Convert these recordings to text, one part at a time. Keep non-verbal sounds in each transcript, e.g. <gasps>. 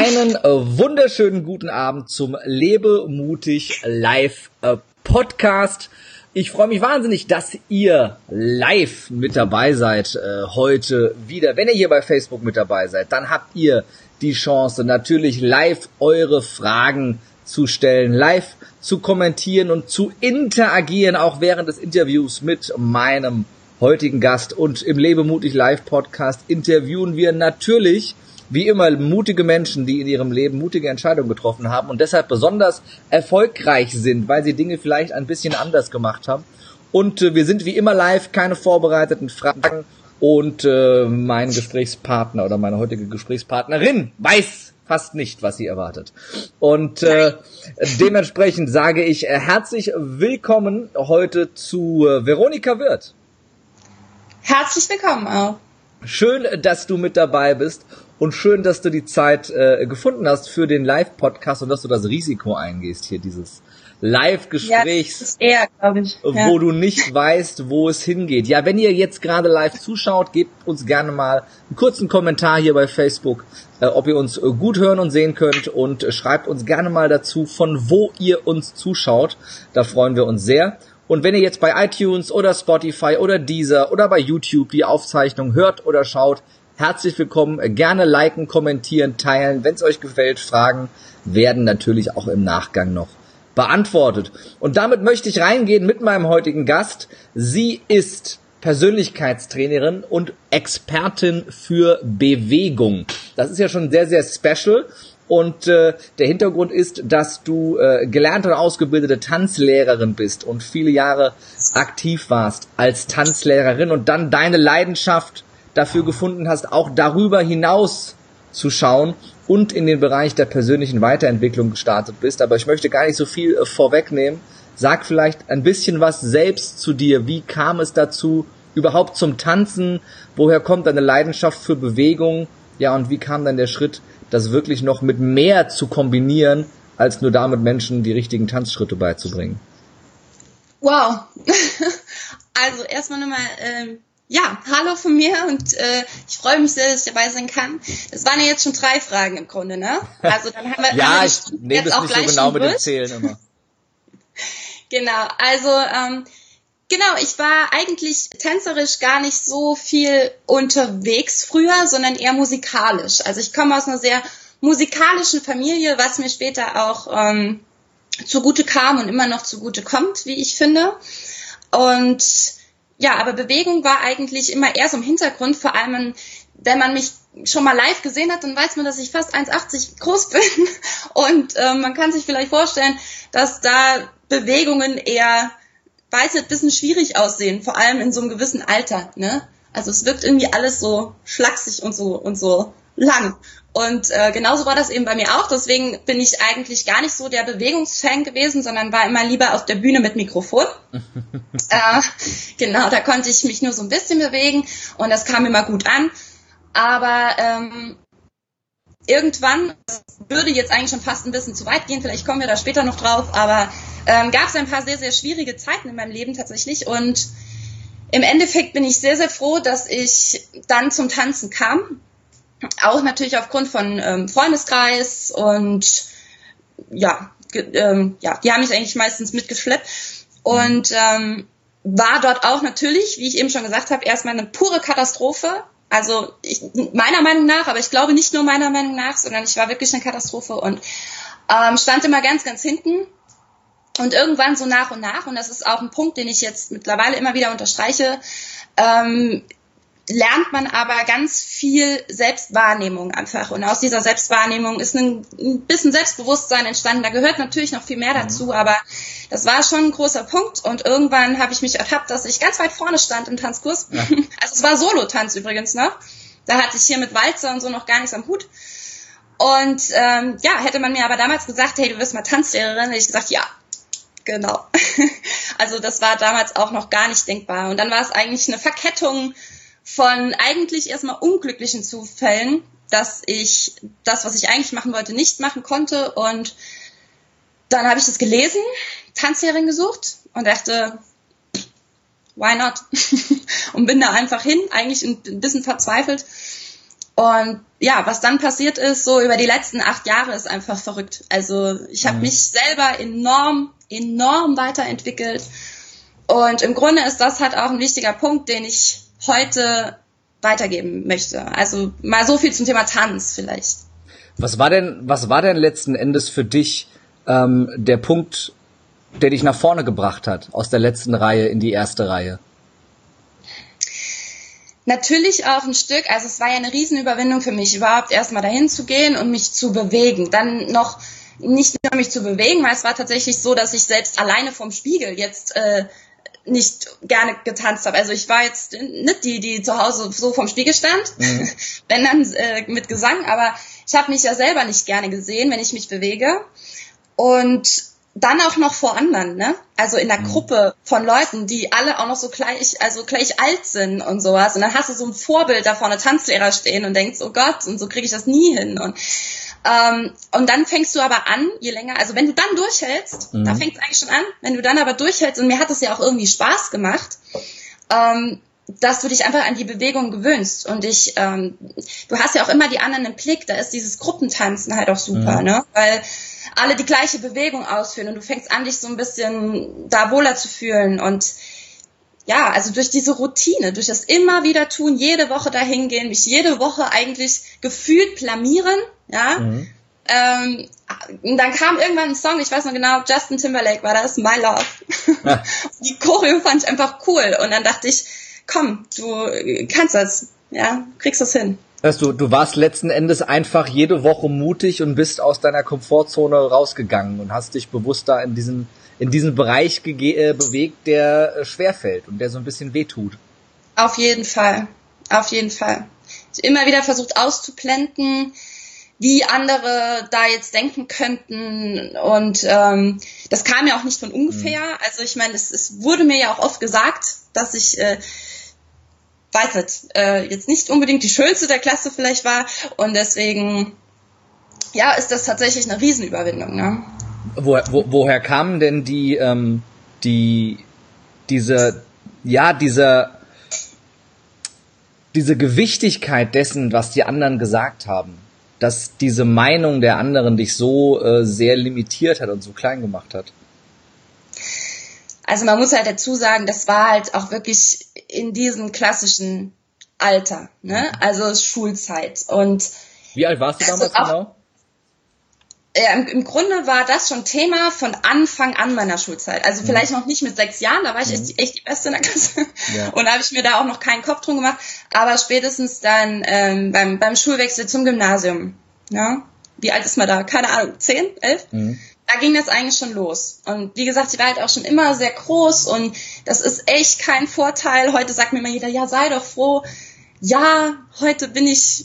Einen äh, wunderschönen guten Abend zum Lebe mutig live äh, Podcast. Ich freue mich wahnsinnig, dass ihr live mit dabei seid äh, heute wieder. Wenn ihr hier bei Facebook mit dabei seid, dann habt ihr die Chance, natürlich live eure Fragen zu stellen, live zu kommentieren und zu interagieren, auch während des Interviews mit meinem heutigen Gast. Und im Lebe mutig live Podcast interviewen wir natürlich wie immer mutige Menschen, die in ihrem Leben mutige Entscheidungen getroffen haben und deshalb besonders erfolgreich sind, weil sie Dinge vielleicht ein bisschen anders gemacht haben. Und äh, wir sind wie immer live, keine vorbereiteten Fragen und äh, mein Gesprächspartner oder meine heutige Gesprächspartnerin weiß fast nicht, was sie erwartet. Und äh, dementsprechend sage ich äh, herzlich willkommen heute zu äh, Veronika Wirth. Herzlich willkommen auch. Schön, dass du mit dabei bist und schön, dass du die Zeit äh, gefunden hast für den Live-Podcast und dass du das Risiko eingehst, hier dieses Live-Gesprächs, ja. Ja. wo du nicht weißt, wo es hingeht. Ja, wenn ihr jetzt gerade live zuschaut, gebt uns gerne mal einen kurzen Kommentar hier bei Facebook, äh, ob ihr uns äh, gut hören und sehen könnt und schreibt uns gerne mal dazu, von wo ihr uns zuschaut. Da freuen wir uns sehr. Und wenn ihr jetzt bei iTunes oder Spotify oder Deezer oder bei YouTube die Aufzeichnung hört oder schaut, herzlich willkommen. Gerne liken, kommentieren, teilen. Wenn es euch gefällt, Fragen werden natürlich auch im Nachgang noch beantwortet. Und damit möchte ich reingehen mit meinem heutigen Gast. Sie ist Persönlichkeitstrainerin und Expertin für Bewegung. Das ist ja schon sehr, sehr special. Und äh, der Hintergrund ist, dass du äh, gelernte und ausgebildete Tanzlehrerin bist und viele Jahre aktiv warst als Tanzlehrerin und dann deine Leidenschaft dafür gefunden hast, auch darüber hinaus zu schauen und in den Bereich der persönlichen Weiterentwicklung gestartet bist. Aber ich möchte gar nicht so viel äh, vorwegnehmen. Sag vielleicht ein bisschen was selbst zu dir. Wie kam es dazu, überhaupt zum Tanzen? Woher kommt deine Leidenschaft für Bewegung? Ja, und wie kam dann der Schritt, das wirklich noch mit mehr zu kombinieren, als nur damit Menschen die richtigen Tanzschritte beizubringen? Wow. <laughs> also erstmal nochmal ähm, ja, hallo von mir und äh, ich freue mich sehr, dass ich dabei sein kann. Das waren ja jetzt schon drei Fragen im Grunde, ne? Also dann haben wir, <laughs> ja, haben wir ich nehme es nicht so genau mit dem Zählen immer. <laughs> genau, also ähm, genau, ich war eigentlich tänzerisch gar nicht so viel unterwegs früher, sondern eher musikalisch. Also ich komme aus einer sehr musikalischen Familie, was mir später auch ähm, zugute kam und immer noch zugute kommt, wie ich finde. Und ja, aber Bewegung war eigentlich immer eher so im Hintergrund, vor allem wenn man mich schon mal live gesehen hat, dann weiß man, dass ich fast 1,80 groß <laughs> bin und äh, man kann sich vielleicht vorstellen, dass da Bewegungen eher, weiß nicht, bisschen schwierig aussehen, vor allem in so einem gewissen Alter, ne? Also es wirkt irgendwie alles so schlaksig und so und so lang. Und äh, genauso war das eben bei mir auch. Deswegen bin ich eigentlich gar nicht so der Bewegungsfan gewesen, sondern war immer lieber auf der Bühne mit Mikrofon. <laughs> äh, genau, da konnte ich mich nur so ein bisschen bewegen und das kam immer gut an. Aber ähm, irgendwann, das würde jetzt eigentlich schon fast ein bisschen zu weit gehen, vielleicht kommen wir da später noch drauf, aber ähm, gab es ein paar sehr, sehr schwierige Zeiten in meinem Leben tatsächlich und im Endeffekt bin ich sehr, sehr froh, dass ich dann zum Tanzen kam auch natürlich aufgrund von ähm, Freundeskreis und ja, ähm, ja, die haben mich eigentlich meistens mitgeschleppt und ähm, war dort auch natürlich, wie ich eben schon gesagt habe, erstmal eine pure Katastrophe. Also ich, meiner Meinung nach, aber ich glaube nicht nur meiner Meinung nach, sondern ich war wirklich eine Katastrophe und ähm, stand immer ganz, ganz hinten. Und irgendwann so nach und nach, und das ist auch ein Punkt, den ich jetzt mittlerweile immer wieder unterstreiche, ähm, lernt man aber ganz viel Selbstwahrnehmung einfach. Und aus dieser Selbstwahrnehmung ist ein, bisschen Selbstbewusstsein entstanden. Da gehört natürlich noch viel mehr mhm. dazu, aber das war schon ein großer Punkt. Und irgendwann habe ich mich ertappt, dass ich ganz weit vorne stand im Tanzkurs. Ja. <laughs> Also es war Solo-Tanz übrigens noch. Da hatte ich hier mit Walzer und so noch gar nichts am Hut. Und ähm, ja, hätte man mir aber damals gesagt, hey, du wirst mal Tanzlehrerin, hätte ich gesagt, ja, genau. <laughs> also das war damals auch noch gar nicht denkbar. Und dann war es eigentlich eine Verkettung von eigentlich erstmal unglücklichen Zufällen, dass ich das, was ich eigentlich machen wollte, nicht machen konnte. Und dann habe ich das gelesen, Tanzlehrerin gesucht und dachte, why not? <laughs> und bin da einfach hin, eigentlich ein bisschen verzweifelt. Und ja, was dann passiert ist, so über die letzten acht Jahre, ist einfach verrückt. Also ich habe mhm. mich selber enorm, enorm weiterentwickelt. Und im Grunde ist das halt auch ein wichtiger Punkt, den ich heute weitergeben möchte. Also mal so viel zum Thema Tanz vielleicht. Was war denn, was war denn letzten Endes für dich ähm, der Punkt, der dich nach vorne gebracht hat, aus der letzten Reihe in die erste Reihe? Natürlich auch ein Stück, also es war ja eine Riesenüberwindung für mich, überhaupt erstmal dahin zu gehen und mich zu bewegen. Dann noch nicht nur mich zu bewegen, weil es war tatsächlich so, dass ich selbst alleine vom Spiegel jetzt äh, nicht gerne getanzt habe. Also ich war jetzt nicht die, die zu Hause so vom Spiegel stand, mhm. <laughs> wenn dann äh, mit Gesang, aber ich habe mich ja selber nicht gerne gesehen, wenn ich mich bewege. Und dann auch noch vor anderen, ne? Also in der mhm. Gruppe von Leuten, die alle auch noch so gleich, also gleich alt sind und sowas. Und dann hast du so ein Vorbild da vorne Tanzlehrer stehen und denkst, oh Gott, und so kriege ich das nie hin. Und ähm, und dann fängst du aber an, je länger, also wenn du dann durchhältst, mhm. da fängt es eigentlich schon an, wenn du dann aber durchhältst, und mir hat es ja auch irgendwie Spaß gemacht, ähm, dass du dich einfach an die Bewegung gewöhnst. Und ich, ähm, du hast ja auch immer die anderen im Blick, da ist dieses Gruppentanzen halt auch super, mhm. ne? Weil alle die gleiche Bewegung ausführen und du fängst an, dich so ein bisschen da wohler zu fühlen und ja, also durch diese Routine, durch das immer wieder tun, jede Woche dahin gehen, mich jede Woche eigentlich gefühlt blamieren, ja. Mhm. Ähm, dann kam irgendwann ein Song, ich weiß noch genau, Justin Timberlake war das, My Love. Ja. <laughs> Die Choreo fand ich einfach cool und dann dachte ich, komm, du kannst das, ja, kriegst das hin. Weißt du, du warst letzten Endes einfach jede Woche mutig und bist aus deiner Komfortzone rausgegangen und hast dich bewusst da in diesen, in diesen Bereich äh, bewegt, der äh, schwerfällt und der so ein bisschen wehtut. Auf jeden Fall. Auf jeden Fall. Ich immer wieder versucht auszublenden, wie andere da jetzt denken könnten. Und ähm, das kam ja auch nicht von ungefähr. Mhm. Also ich meine, es, es wurde mir ja auch oft gesagt, dass ich äh, weiß nicht, äh, jetzt nicht unbedingt die schönste der Klasse vielleicht war. Und deswegen, ja, ist das tatsächlich eine Riesenüberwindung. Ne? Wo, wo, woher kamen denn die, ähm, die, diese, ja, dieser, diese Gewichtigkeit dessen, was die anderen gesagt haben? Dass diese Meinung der anderen dich so äh, sehr limitiert hat und so klein gemacht hat? Also man muss halt dazu sagen, das war halt auch wirklich in diesem klassischen Alter, ne? Mhm. Also Schulzeit. Und wie alt warst du damals auch, genau? Ja, im, im, Grunde war das schon Thema von Anfang an meiner Schulzeit. Also mhm. vielleicht noch nicht mit sechs Jahren, da war ich mhm. echt, echt, die Beste in der Klasse. Ja. Und da habe ich mir da auch noch keinen Kopf drum gemacht. Aber spätestens dann ähm, beim, beim Schulwechsel zum Gymnasium. Ja? Wie alt ist man da? Keine Ahnung, zehn, elf? Mhm da ging das eigentlich schon los. Und wie gesagt, sie war halt auch schon immer sehr groß und das ist echt kein Vorteil. Heute sagt mir immer jeder, ja, sei doch froh. Ja, heute bin ich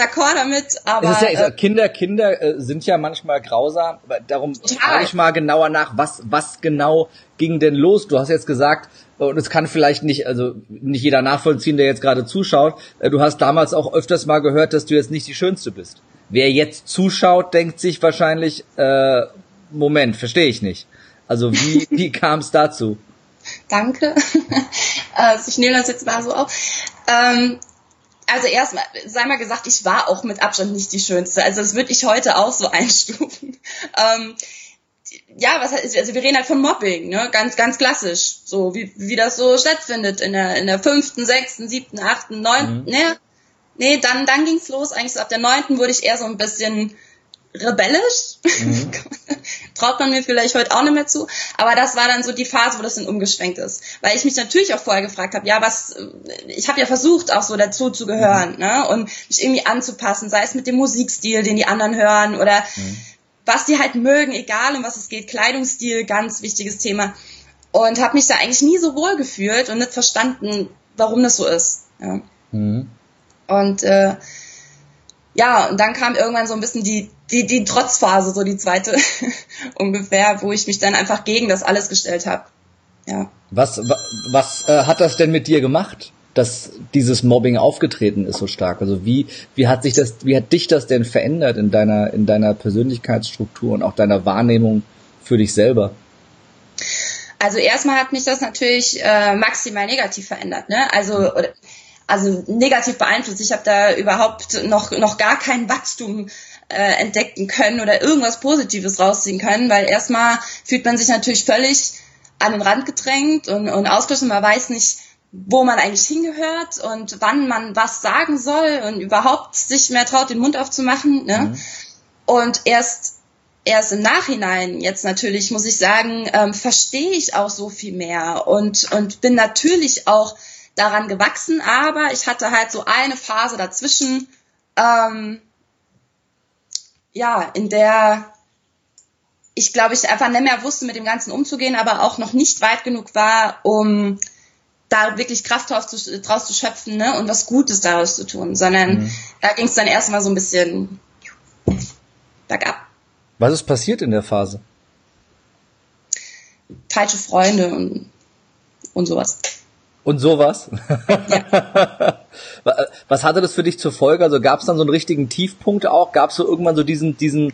d'accord damit, aber. Ja, äh, Kinder, Kinder äh, sind ja manchmal grausam. Darum frage ich mal genauer nach, was, was genau ging denn los? Du hast jetzt gesagt, und es kann vielleicht nicht, also nicht jeder nachvollziehen, der jetzt gerade zuschaut. Äh, du hast damals auch öfters mal gehört, dass du jetzt nicht die Schönste bist. Wer jetzt zuschaut, denkt sich wahrscheinlich, äh, Moment, verstehe ich nicht. Also wie, <laughs> wie kam es dazu? Danke. also ich nehme das jetzt mal so auf. Ähm, also erstmal, sei mal gesagt, ich war auch mit Abstand nicht die Schönste. Also das würde ich heute auch so <laughs> einstufen. Ähm, ja, was heißt, also wir reden halt von Mobbing, ne? Ganz, ganz klassisch. So, wie, wie das so stattfindet in der, in der fünften, sechsten, siebten, achten, neunten, mhm. ne? Nee, dann, dann ging's los. Eigentlich so ab der neunten wurde ich eher so ein bisschen rebellisch. Mhm. <laughs> Traut man mir vielleicht heute auch nicht mehr zu. Aber das war dann so die Phase, wo das dann umgeschwenkt ist. Weil ich mich natürlich auch vorher gefragt habe, ja, was, ich habe ja versucht, auch so dazu zu gehören, mhm. ne? Und mich irgendwie anzupassen, sei es mit dem Musikstil, den die anderen hören oder mhm. was die halt mögen, egal um was es geht. Kleidungsstil, ganz wichtiges Thema. Und habe mich da eigentlich nie so wohl gefühlt und nicht verstanden, warum das so ist. Ja. Mhm. Und äh, ja, und dann kam irgendwann so ein bisschen die, die, die Trotzphase, so die zweite <laughs> ungefähr, wo ich mich dann einfach gegen das alles gestellt habe. Ja. Was, was äh, hat das denn mit dir gemacht, dass dieses Mobbing aufgetreten ist so stark? Also wie, wie hat sich das, wie hat dich das denn verändert in deiner, in deiner Persönlichkeitsstruktur und auch deiner Wahrnehmung für dich selber? Also erstmal hat mich das natürlich äh, maximal negativ verändert. Ne? Also oder, also negativ beeinflusst. Ich habe da überhaupt noch, noch gar kein Wachstum äh, entdecken können oder irgendwas Positives rausziehen können, weil erstmal fühlt man sich natürlich völlig an den Rand gedrängt und, und ausgeschlossen. Man weiß nicht, wo man eigentlich hingehört und wann man was sagen soll und überhaupt sich mehr traut, den Mund aufzumachen. Ne? Mhm. Und erst erst im Nachhinein jetzt natürlich muss ich sagen, ähm, verstehe ich auch so viel mehr und und bin natürlich auch daran gewachsen, aber ich hatte halt so eine Phase dazwischen, ähm, ja, in der ich glaube, ich einfach nicht mehr wusste, mit dem Ganzen umzugehen, aber auch noch nicht weit genug war, um da wirklich Kraft draus zu, draus zu schöpfen ne, und was Gutes daraus zu tun, sondern mhm. da ging es dann erstmal so ein bisschen bergab. Was ist passiert in der Phase? Falsche Freunde und, und sowas. Und sowas? Ja. <laughs> Was hatte das für dich zur Folge? Also gab es dann so einen richtigen Tiefpunkt auch? Gab es so irgendwann so diesen, diesen,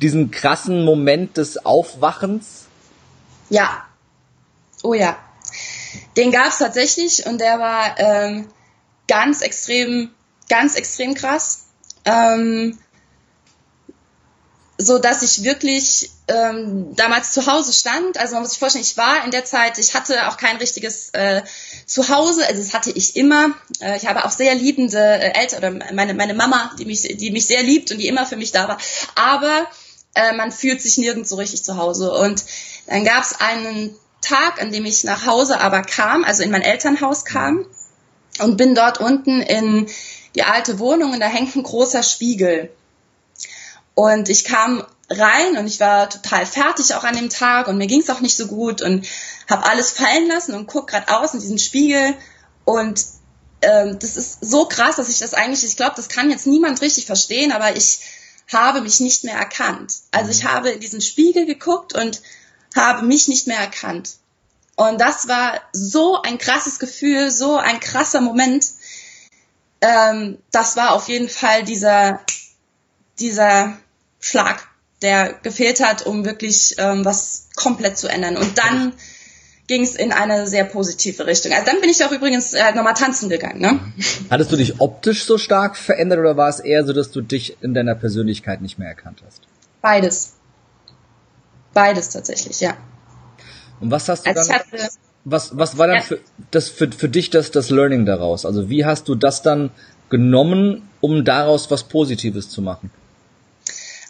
diesen krassen Moment des Aufwachens? Ja. Oh ja. Den gab es tatsächlich und der war ähm, ganz extrem, ganz extrem krass. Ähm, so dass ich wirklich ähm, damals zu Hause stand. Also man muss sich vorstellen, ich war in der Zeit, ich hatte auch kein richtiges äh, Zuhause, also das hatte ich immer. Äh, ich habe auch sehr liebende äh, Eltern oder meine meine Mama, die mich die mich sehr liebt und die immer für mich da war. Aber äh, man fühlt sich nirgends so richtig zu Hause. Und dann gab es einen Tag, an dem ich nach Hause aber kam, also in mein Elternhaus kam und bin dort unten in die alte Wohnung und da hängt ein großer Spiegel. Und ich kam rein und ich war total fertig auch an dem Tag und mir ging es auch nicht so gut und habe alles fallen lassen und guck gerade aus in diesen Spiegel und ähm, das ist so krass, dass ich das eigentlich, ich glaube, das kann jetzt niemand richtig verstehen, aber ich habe mich nicht mehr erkannt. Also ich mhm. habe in diesen Spiegel geguckt und habe mich nicht mehr erkannt. Und das war so ein krasses Gefühl, so ein krasser Moment. Ähm, das war auf jeden Fall dieser dieser Schlag, der gefehlt hat, um wirklich ähm, was komplett zu ändern. Und dann ging es in eine sehr positive Richtung. Also dann bin ich auch übrigens äh, nochmal tanzen gegangen. Ne? Hattest du dich optisch so stark verändert oder war es eher so, dass du dich in deiner Persönlichkeit nicht mehr erkannt hast? Beides. Beides tatsächlich, ja. Und was hast du also dann? Hatte, was, was war dann ja. für, das für, für dich das, das Learning daraus? Also wie hast du das dann genommen, um daraus was Positives zu machen?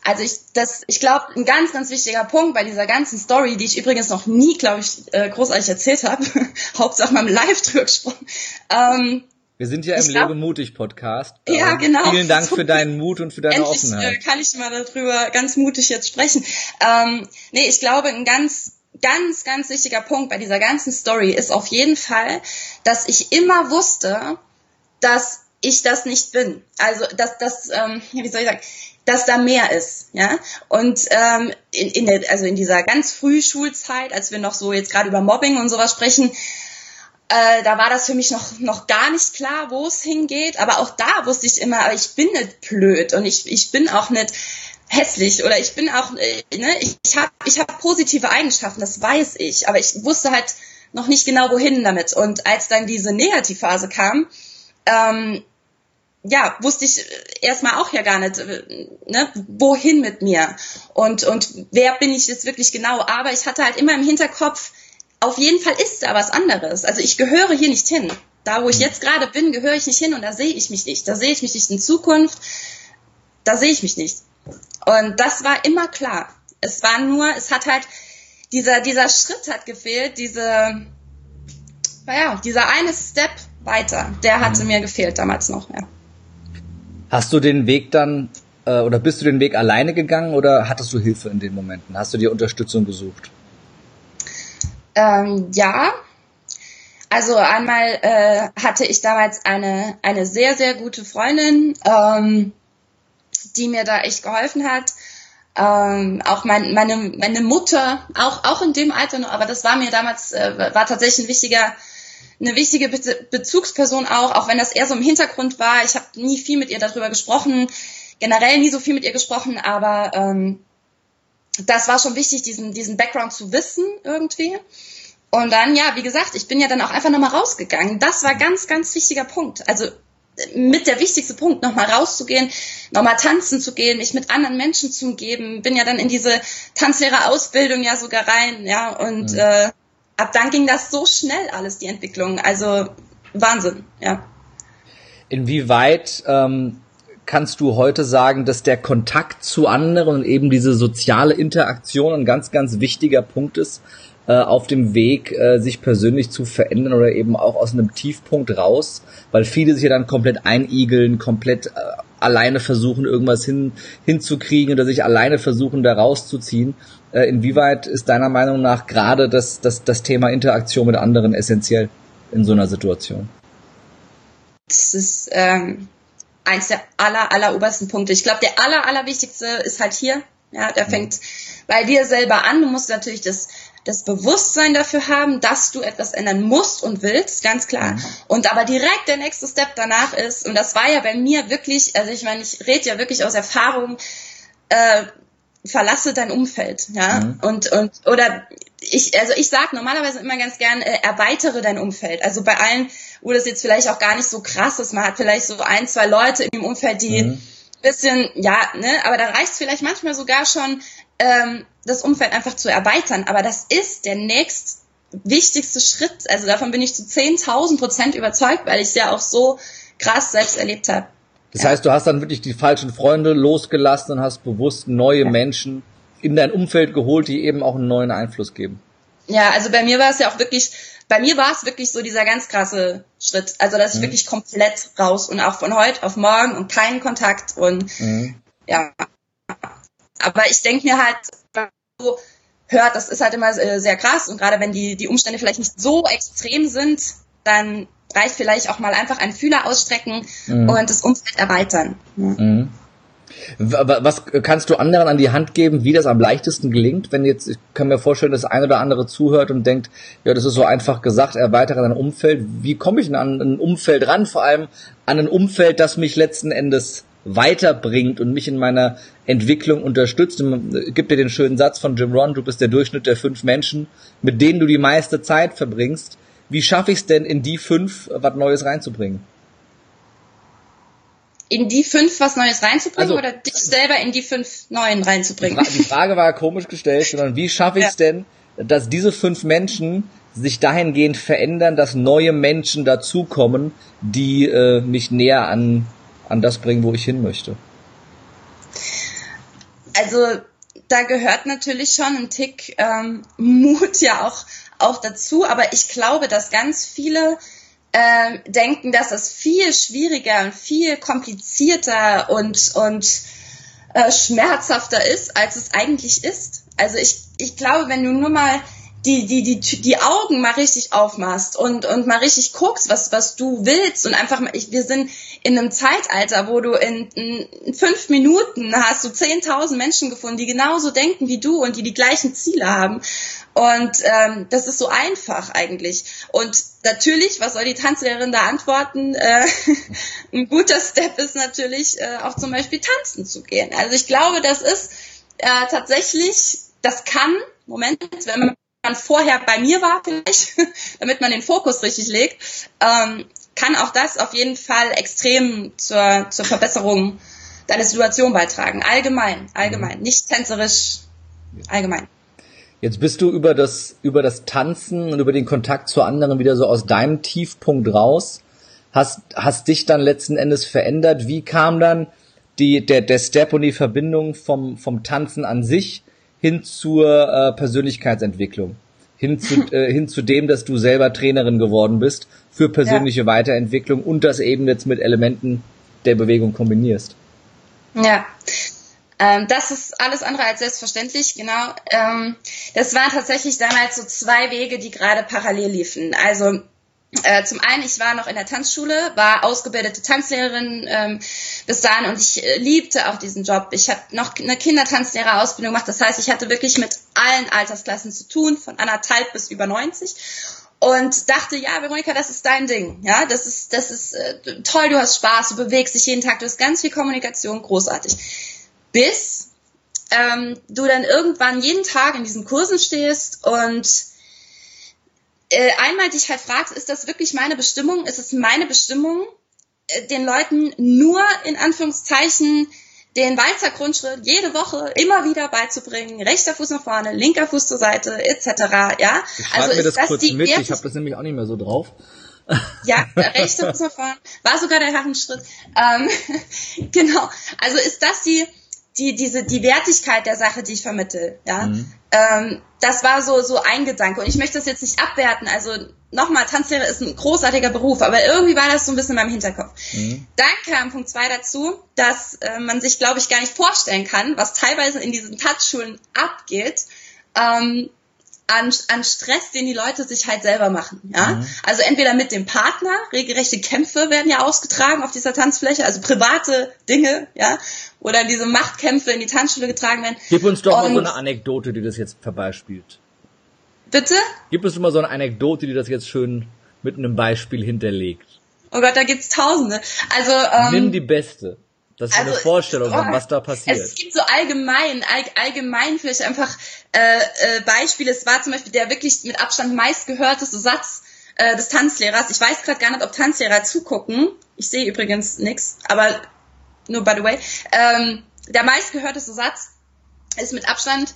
Also ich, das, ich glaube, ein ganz, ganz wichtiger Punkt bei dieser ganzen Story, die ich übrigens noch nie, glaube ich, äh, großartig erzählt habe, <laughs> Hauptsache mal Live drüber gesprochen. Ähm, wir sind ja im glaub, Lebe mutig Podcast. Ja, genau. Vielen Dank für deinen Mut und für deine Endlich, Offenheit. Äh, kann ich mal darüber ganz mutig jetzt sprechen. Ähm, nee, ich glaube, ein ganz, ganz, ganz wichtiger Punkt bei dieser ganzen Story ist auf jeden Fall, dass ich immer wusste, dass ich das nicht bin. Also, dass das, ähm, wie soll ich sagen, dass da mehr ist, ja. Und ähm, in, in der, also in dieser ganz früh Schulzeit, als wir noch so jetzt gerade über Mobbing und sowas sprechen, äh, da war das für mich noch noch gar nicht klar, wo es hingeht. Aber auch da wusste ich immer, ich bin nicht blöd und ich ich bin auch nicht hässlich oder ich bin auch, äh, ne, ich, ich habe ich hab positive Eigenschaften, das weiß ich. Aber ich wusste halt noch nicht genau wohin damit. Und als dann diese Negativphase kam, ähm, ja, wusste ich erstmal auch ja gar nicht, äh, ne, wohin mit mir und, und wer bin ich jetzt wirklich genau. Aber ich hatte halt immer im Hinterkopf, auf jeden Fall ist da was anderes. Also ich gehöre hier nicht hin. Da, wo ich mhm. jetzt gerade bin, gehöre ich nicht hin und da sehe ich mich nicht. Da sehe ich mich nicht in Zukunft. Da sehe ich mich nicht. Und das war immer klar. Es war nur, es hat halt, dieser, dieser Schritt hat gefehlt, diese, naja, dieser eine Step weiter, der hatte mhm. mir gefehlt damals noch, ja. Hast du den Weg dann äh, oder bist du den Weg alleine gegangen oder hattest du Hilfe in den Momenten? Hast du dir Unterstützung gesucht? Ähm, ja. Also einmal äh, hatte ich damals eine, eine sehr, sehr gute Freundin, ähm, die mir da echt geholfen hat. Ähm, auch mein, meine, meine Mutter, auch, auch in dem Alter noch, aber das war mir damals, äh, war tatsächlich ein wichtiger eine wichtige Be Bezugsperson auch, auch wenn das eher so im Hintergrund war. Ich habe nie viel mit ihr darüber gesprochen, generell nie so viel mit ihr gesprochen, aber ähm, das war schon wichtig, diesen, diesen Background zu wissen irgendwie. Und dann, ja, wie gesagt, ich bin ja dann auch einfach nochmal rausgegangen. Das war ganz, ganz wichtiger Punkt. Also mit der wichtigste Punkt, nochmal rauszugehen, nochmal tanzen zu gehen, mich mit anderen Menschen zu umgeben. Bin ja dann in diese Tanzlehrerausbildung ja sogar rein, ja, und mhm. äh, ab dann ging das so schnell alles, die Entwicklung. Also Wahnsinn, ja. Inwieweit ähm, kannst du heute sagen, dass der Kontakt zu anderen und eben diese soziale Interaktion ein ganz, ganz wichtiger Punkt ist äh, auf dem Weg, äh, sich persönlich zu verändern oder eben auch aus einem Tiefpunkt raus, weil viele sich ja dann komplett einigeln, komplett äh, alleine versuchen, irgendwas hin, hinzukriegen oder sich alleine versuchen, da rauszuziehen. Äh, inwieweit ist deiner Meinung nach gerade das, das, das Thema Interaktion mit anderen essentiell in so einer Situation? Das ist ähm, eins der aller, aller obersten Punkte. Ich glaube, der aller, aller wichtigste ist halt hier. Ja, der mhm. fängt bei dir selber an. Du musst natürlich das das Bewusstsein dafür haben, dass du etwas ändern musst und willst, ganz klar. Mhm. Und aber direkt der nächste Step danach ist, und das war ja bei mir wirklich, also ich meine, ich rede ja wirklich aus Erfahrung, äh, verlasse dein Umfeld, ja, mhm. und, und, oder ich, also ich sag normalerweise immer ganz gern, äh, erweitere dein Umfeld. Also bei allen, wo das jetzt vielleicht auch gar nicht so krass ist, man hat vielleicht so ein, zwei Leute in dem Umfeld, die mhm. bisschen, ja, ne, aber da reicht es vielleicht manchmal sogar schon, ähm, das Umfeld einfach zu erweitern. Aber das ist der nächst wichtigste Schritt. Also davon bin ich zu 10.000 Prozent überzeugt, weil ich es ja auch so krass selbst erlebt habe. Das ja. heißt, du hast dann wirklich die falschen Freunde losgelassen und hast bewusst neue ja. Menschen in dein Umfeld geholt, die eben auch einen neuen Einfluss geben. Ja, also bei mir war es ja auch wirklich, bei mir war es wirklich so dieser ganz krasse Schritt. Also dass ich mhm. wirklich komplett raus und auch von heute auf morgen und keinen Kontakt und mhm. ja. Aber ich denke mir halt, so hört, das ist halt immer äh, sehr krass und gerade wenn die, die Umstände vielleicht nicht so extrem sind, dann reicht vielleicht auch mal einfach einen Fühler ausstrecken mhm. und das Umfeld erweitern. Mhm. Was kannst du anderen an die Hand geben, wie das am leichtesten gelingt? Wenn jetzt, ich kann mir vorstellen, dass ein oder andere zuhört und denkt, ja, das ist so einfach gesagt, erweitere dein Umfeld. Wie komme ich denn an ein Umfeld ran? Vor allem an ein Umfeld, das mich letzten Endes weiterbringt und mich in meiner Entwicklung unterstützt. Es gibt dir den schönen Satz von Jim Ron, du bist der Durchschnitt der fünf Menschen, mit denen du die meiste Zeit verbringst. Wie schaffe ich es denn, in die fünf was Neues reinzubringen? In die fünf was Neues reinzubringen also, oder dich selber in die fünf neuen reinzubringen? Die Frage war komisch gestellt, <laughs> sondern wie schaffe ich es ja. denn, dass diese fünf Menschen sich dahingehend verändern, dass neue Menschen dazukommen, die äh, mich näher an an das bringen, wo ich hin möchte? Also da gehört natürlich schon ein Tick ähm, Mut ja auch, auch dazu, aber ich glaube, dass ganz viele äh, denken, dass es viel schwieriger und viel komplizierter und, und äh, schmerzhafter ist, als es eigentlich ist. Also ich, ich glaube, wenn du nur mal die, die, die, die Augen mal richtig aufmachst und, und mal richtig guckst, was, was du willst und einfach mal, ich, wir sind in einem Zeitalter, wo du in, in fünf Minuten hast du 10.000 Menschen gefunden, die genauso denken wie du und die die gleichen Ziele haben. Und ähm, das ist so einfach eigentlich. Und natürlich, was soll die Tanzlehrerin da antworten? Äh, <laughs> ein guter Step ist natürlich äh, auch zum Beispiel tanzen zu gehen. Also ich glaube, das ist äh, tatsächlich, das kann, Moment, wenn man vorher bei mir war vielleicht, <laughs> damit man den Fokus richtig legt, ähm, kann auch das auf jeden Fall extrem zur, zur Verbesserung deiner Situation beitragen. Allgemein, allgemein, mhm. nicht tänzerisch, allgemein. Jetzt bist du über das, über das Tanzen und über den Kontakt zu anderen wieder so aus deinem Tiefpunkt raus, hast, hast dich dann letzten Endes verändert. Wie kam dann die, der, der Step und die Verbindung vom, vom Tanzen an sich hin zur äh, Persönlichkeitsentwicklung, hin zu, <laughs> äh, hin zu dem, dass du selber Trainerin geworden bist für persönliche ja. Weiterentwicklung und das eben jetzt mit Elementen der Bewegung kombinierst. Ja, ähm, das ist alles andere als selbstverständlich, genau. Ähm, das waren tatsächlich damals so zwei Wege, die gerade parallel liefen. Also äh, zum einen, ich war noch in der Tanzschule, war ausgebildete Tanzlehrerin ähm, bis dahin und ich äh, liebte auch diesen Job. Ich habe noch eine Kindertanzlehrerausbildung gemacht, das heißt, ich hatte wirklich mit allen Altersklassen zu tun, von anderthalb bis über 90 und dachte, ja, Veronika, das ist dein Ding, ja, das ist, das ist äh, toll, du hast Spaß, du bewegst dich jeden Tag, du hast ganz viel Kommunikation, großartig. Bis ähm, du dann irgendwann jeden Tag in diesen Kursen stehst und äh, einmal dich halt fragst, ist das wirklich meine Bestimmung? Ist es meine Bestimmung, äh, den Leuten nur in Anführungszeichen den Walzer Grundschritt jede Woche immer wieder beizubringen, rechter Fuß nach vorne, linker Fuß zur Seite, etc. Ja, ich also ist das, das kurz die mit. Ich habe das nämlich auch nicht mehr so drauf. <laughs> Ja, rechter Fuß nach vorne, war sogar der Herrenschritt. Ähm, <laughs> genau. Also ist das die die diese die Wertigkeit der Sache, die ich vermittel. Ja, mhm. ähm, das war so so ein Gedanke und ich möchte das jetzt nicht abwerten. Also nochmal, Tanzlehrer ist ein großartiger Beruf, aber irgendwie war das so ein bisschen in meinem Hinterkopf. Mhm. Dann kam Punkt zwei dazu, dass äh, man sich, glaube ich, gar nicht vorstellen kann, was teilweise in diesen Tanzschulen abgeht. Ähm, an, an Stress, den die Leute sich halt selber machen. Ja? Mhm. Also entweder mit dem Partner, regelrechte Kämpfe werden ja ausgetragen auf dieser Tanzfläche, also private Dinge, ja, oder diese Machtkämpfe in die Tanzschule getragen werden. Gib uns doch Und, mal so eine Anekdote, die das jetzt verbeispielt. Bitte? Gib uns mal so eine Anekdote, die das jetzt schön mit einem Beispiel hinterlegt. Oh Gott, da gibt's Tausende. Also ähm, nimm die beste. Das ist also, eine Vorstellung, oh, was da passiert. Es gibt so allgemein, all, allgemein vielleicht einfach äh, äh, Beispiele. Es war zum Beispiel der wirklich mit Abstand meistgehörteste Satz äh, des Tanzlehrers. Ich weiß gerade gar nicht, ob Tanzlehrer zugucken. Ich sehe übrigens nix, aber nur by the way. Ähm, der meistgehörteste Satz ist mit Abstand,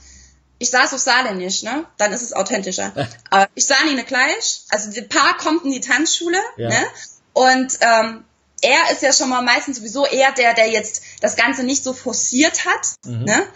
ich saß auf Saarländisch, ne? Dann ist es authentischer. <laughs> äh, ich sah nie ne Gleich. Also das Paar kommt in die Tanzschule, ja. ne? Und ähm, er ist ja schon mal meistens sowieso eher der, der jetzt das Ganze nicht so forciert hat. Mhm. Ne?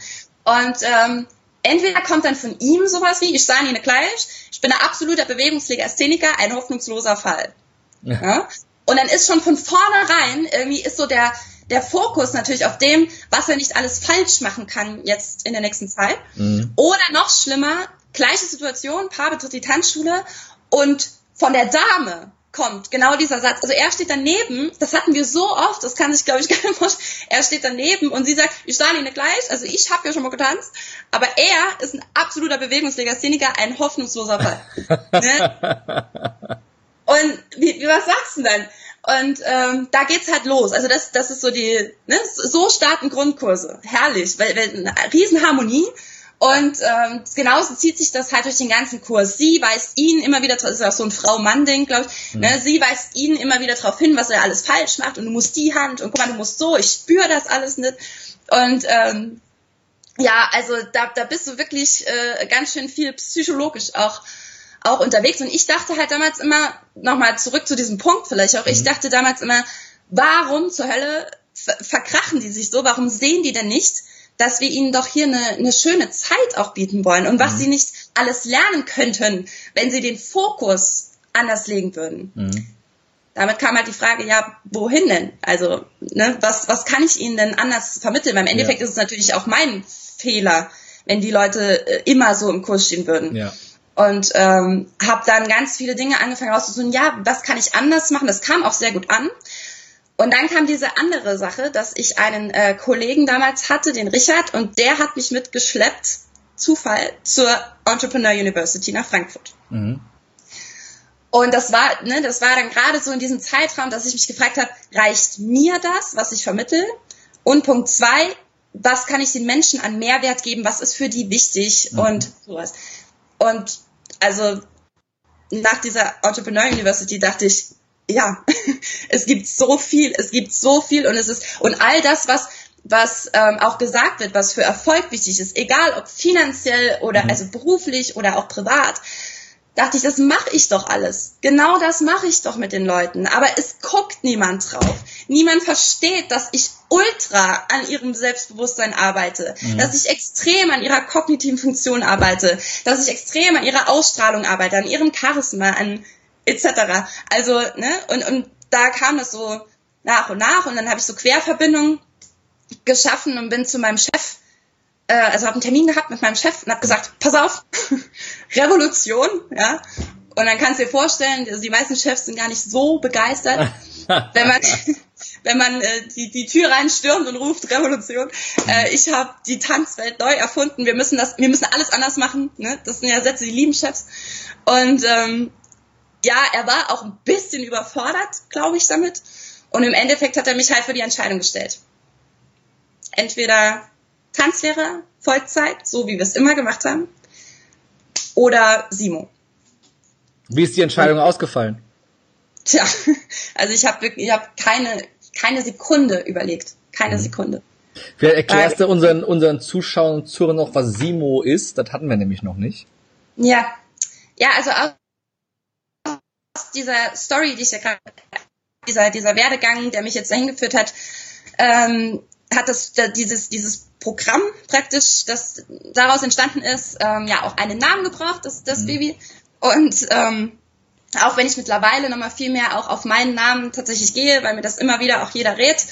Und ähm, entweder kommt dann von ihm sowas wie, ich sah nie gleich, ich bin ein absoluter Bewegungslegastheniker, ein hoffnungsloser Fall. Ja. ja. Und dann ist schon von vornherein irgendwie ist so der, der Fokus natürlich auf dem, was er nicht alles falsch machen kann jetzt in der nächsten Zeit. Mhm. Oder noch schlimmer, gleiche Situation, Paar betritt die Tanzschule und von der Dame kommt genau dieser Satz. Also er steht daneben, das hatten wir so oft, das kann sich, glaube ich, <laughs> gar nicht vorstellen. Er steht daneben und sie sagt, ich sah nicht gleich, also ich habe ja schon mal getanzt, aber er ist ein absoluter Bewegungslegastheniker, ein hoffnungsloser Fall. <laughs> ne? Und wie, wie, was sagst du denn? Und ähm, da geht's halt los. Also das, das ist so die, ne, so starten Grundkurse. Herrlich, weil, weil eine Riesenharmonie. Und ähm, genauso zieht sich das halt durch den ganzen Kurs. Sie weist ihn immer wieder, das ist auch so ein Frau-Mann-Ding, glaube ich, mhm. ne? sie weist ihn immer wieder darauf hin, was er alles falsch macht und du musst die Hand und guck mal, du musst so, ich spüre das alles nicht. Und ähm, ja, also da, da bist du wirklich äh, ganz schön viel psychologisch auch auch unterwegs. Und ich dachte halt damals immer, nochmal zurück zu diesem Punkt vielleicht auch, mhm. ich dachte damals immer, warum zur Hölle verkrachen die sich so? Warum sehen die denn nicht, dass wir ihnen doch hier eine, eine schöne Zeit auch bieten wollen und was mhm. sie nicht alles lernen könnten, wenn sie den Fokus anders legen würden. Mhm. Damit kam halt die Frage, ja, wohin denn? Also, ne, was, was kann ich ihnen denn anders vermitteln? Weil im Endeffekt ja. ist es natürlich auch mein Fehler, wenn die Leute äh, immer so im Kurs stehen würden. Ja. Und ähm, habe dann ganz viele Dinge angefangen rauszusuchen, ja, was kann ich anders machen? Das kam auch sehr gut an. Und dann kam diese andere Sache, dass ich einen äh, Kollegen damals hatte, den Richard, und der hat mich mitgeschleppt, Zufall, zur Entrepreneur University nach Frankfurt. Mhm. Und das war, ne, das war dann gerade so in diesem Zeitraum, dass ich mich gefragt habe, reicht mir das, was ich vermittel? Und Punkt zwei, was kann ich den Menschen an Mehrwert geben? Was ist für die wichtig? Mhm. Und sowas. Und also nach dieser Entrepreneur University dachte ich, ja, <laughs> es gibt so viel, es gibt so viel und es ist, und all das, was, was ähm, auch gesagt wird, was für Erfolg wichtig ist, egal ob finanziell oder mhm. also beruflich oder auch privat, dachte ich, das mache ich doch alles. Genau das mache ich doch mit den Leuten. Aber es guckt niemand drauf. Niemand versteht, dass ich ultra an ihrem Selbstbewusstsein arbeite, mhm. dass ich extrem an ihrer kognitiven Funktion arbeite, dass ich extrem an ihrer Ausstrahlung arbeite, an ihrem Charisma, an etc. Also, ne, und, und da kam das so nach und nach und dann habe ich so Querverbindungen geschaffen und bin zu meinem Chef, äh, also habe einen Termin gehabt mit meinem Chef und habe gesagt, pass auf, <laughs> Revolution, ja. Und dann kannst du dir vorstellen, also die meisten Chefs sind gar nicht so begeistert, <laughs> wenn man <laughs> wenn man äh, die, die Tür reinstürmt und ruft Revolution. Äh, ich habe die Tanzwelt neu erfunden. Wir müssen das, wir müssen alles anders machen. Ne? Das sind ja Sätze, die lieben Chefs. Und ähm, ja, er war auch ein bisschen überfordert, glaube ich, damit. Und im Endeffekt hat er mich halt für die Entscheidung gestellt. Entweder Tanzlehrer, Vollzeit, so wie wir es immer gemacht haben, oder Simo. Wie ist die Entscheidung ausgefallen? Tja, <laughs> also ich habe wirklich, ich habe keine, keine Sekunde überlegt. Keine mhm. Sekunde. Vielleicht erklärst du unseren, unseren Zuschauern und Zuhörern noch, was Simo ist. Das hatten wir nämlich noch nicht. Ja. Ja, also aus dieser Story, die ich ja gerade, dieser, dieser Werdegang, der mich jetzt dahin geführt hat, ähm, hat das, dieses, dieses Programm praktisch, das daraus entstanden ist, ähm, ja auch einen Namen gebraucht, das, das mhm. Baby. Und ähm, auch wenn ich mittlerweile nochmal viel mehr auch auf meinen Namen tatsächlich gehe, weil mir das immer wieder auch jeder rät.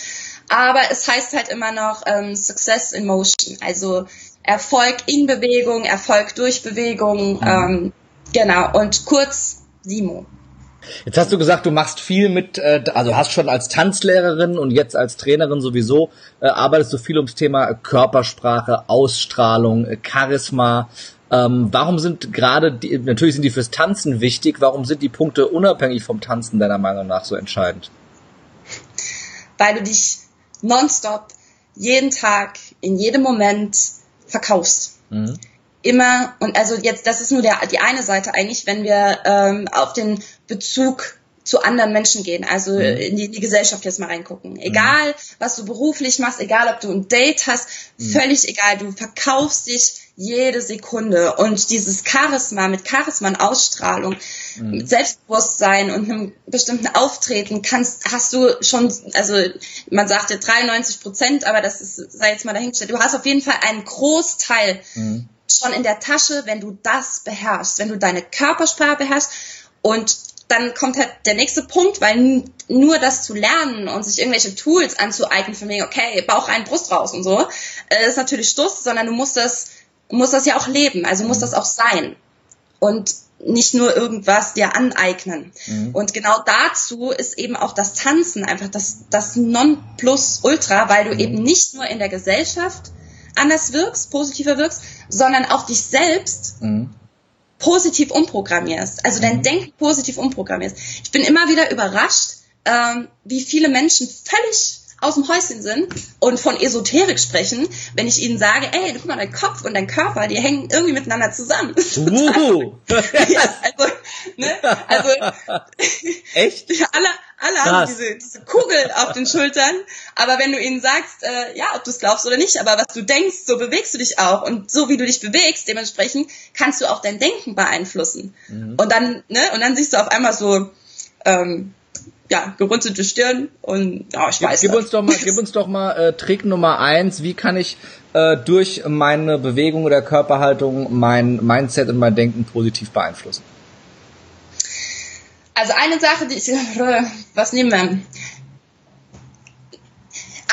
Aber es heißt halt immer noch ähm, Success in Motion, also Erfolg in Bewegung, Erfolg durch Bewegung, mhm. ähm, genau, und kurz Simo. Jetzt hast du gesagt, du machst viel mit, äh, also hast schon als Tanzlehrerin und jetzt als Trainerin sowieso, äh, arbeitest du viel ums Thema Körpersprache, Ausstrahlung, äh, Charisma. Ähm, warum sind gerade die, natürlich sind die fürs Tanzen wichtig, warum sind die Punkte unabhängig vom Tanzen deiner Meinung nach so entscheidend? Weil du dich nonstop jeden Tag, in jedem Moment verkaufst. Mhm. Immer, und also jetzt, das ist nur der, die eine Seite eigentlich, wenn wir ähm, auf den Bezug zu anderen Menschen gehen, also mhm. in, die, in die Gesellschaft jetzt mal reingucken. Mhm. Egal, was du beruflich machst, egal, ob du ein Date hast, mhm. völlig egal, du verkaufst dich jede Sekunde und dieses Charisma mit Charisma und Ausstrahlung, mhm. mit Selbstbewusstsein und einem bestimmten Auftreten kannst, hast du schon, also man sagt ja 93 Prozent, aber das ist, sei jetzt mal dahingestellt, du hast auf jeden Fall einen Großteil mhm. Schon in der Tasche, wenn du das beherrschst, wenn du deine Körpersprache beherrschst und dann kommt halt der nächste Punkt, weil nur das zu lernen und sich irgendwelche Tools anzueignen, von wegen, okay, Bauch rein, Brust raus und so, äh, ist natürlich Stuss, sondern du musst das muss das ja auch leben, also muss das auch sein. Und nicht nur irgendwas dir aneignen. Mhm. Und genau dazu ist eben auch das Tanzen einfach das, das Nonplusultra, weil du mhm. eben nicht nur in der Gesellschaft anders wirkst, positiver wirkst, sondern auch dich selbst mhm. positiv umprogrammierst. Also dein mhm. Denken positiv umprogrammierst. Ich bin immer wieder überrascht, ähm, wie viele Menschen völlig aus dem Häuschen sind und von Esoterik sprechen, wenn ich ihnen sage, ey, guck mal, dein Kopf und dein Körper, die hängen irgendwie miteinander zusammen. <laughs> Uh. ja, also, ne, also <laughs> echt? <laughs> alle, alle haben diese, diese Kugel auf den Schultern, aber wenn du ihnen sagst, äh, ja, ob du es glaubst oder nicht, aber was du denkst, so bewegst du dich auch und so wie du dich bewegst, dementsprechend kannst du auch dein Denken beeinflussen. Mhm. Und dann, ne, und dann siehst du auf einmal so ähm, ja, gerunzelte Stirn und ja, ich weiß. Gib, gib uns doch mal, gib uns doch mal äh, Trick Nummer eins. Wie kann ich äh, durch meine Bewegung oder Körperhaltung mein Mindset und mein Denken positiv beeinflussen? Also eine Sache, die ich, <laughs> was nehmen wir?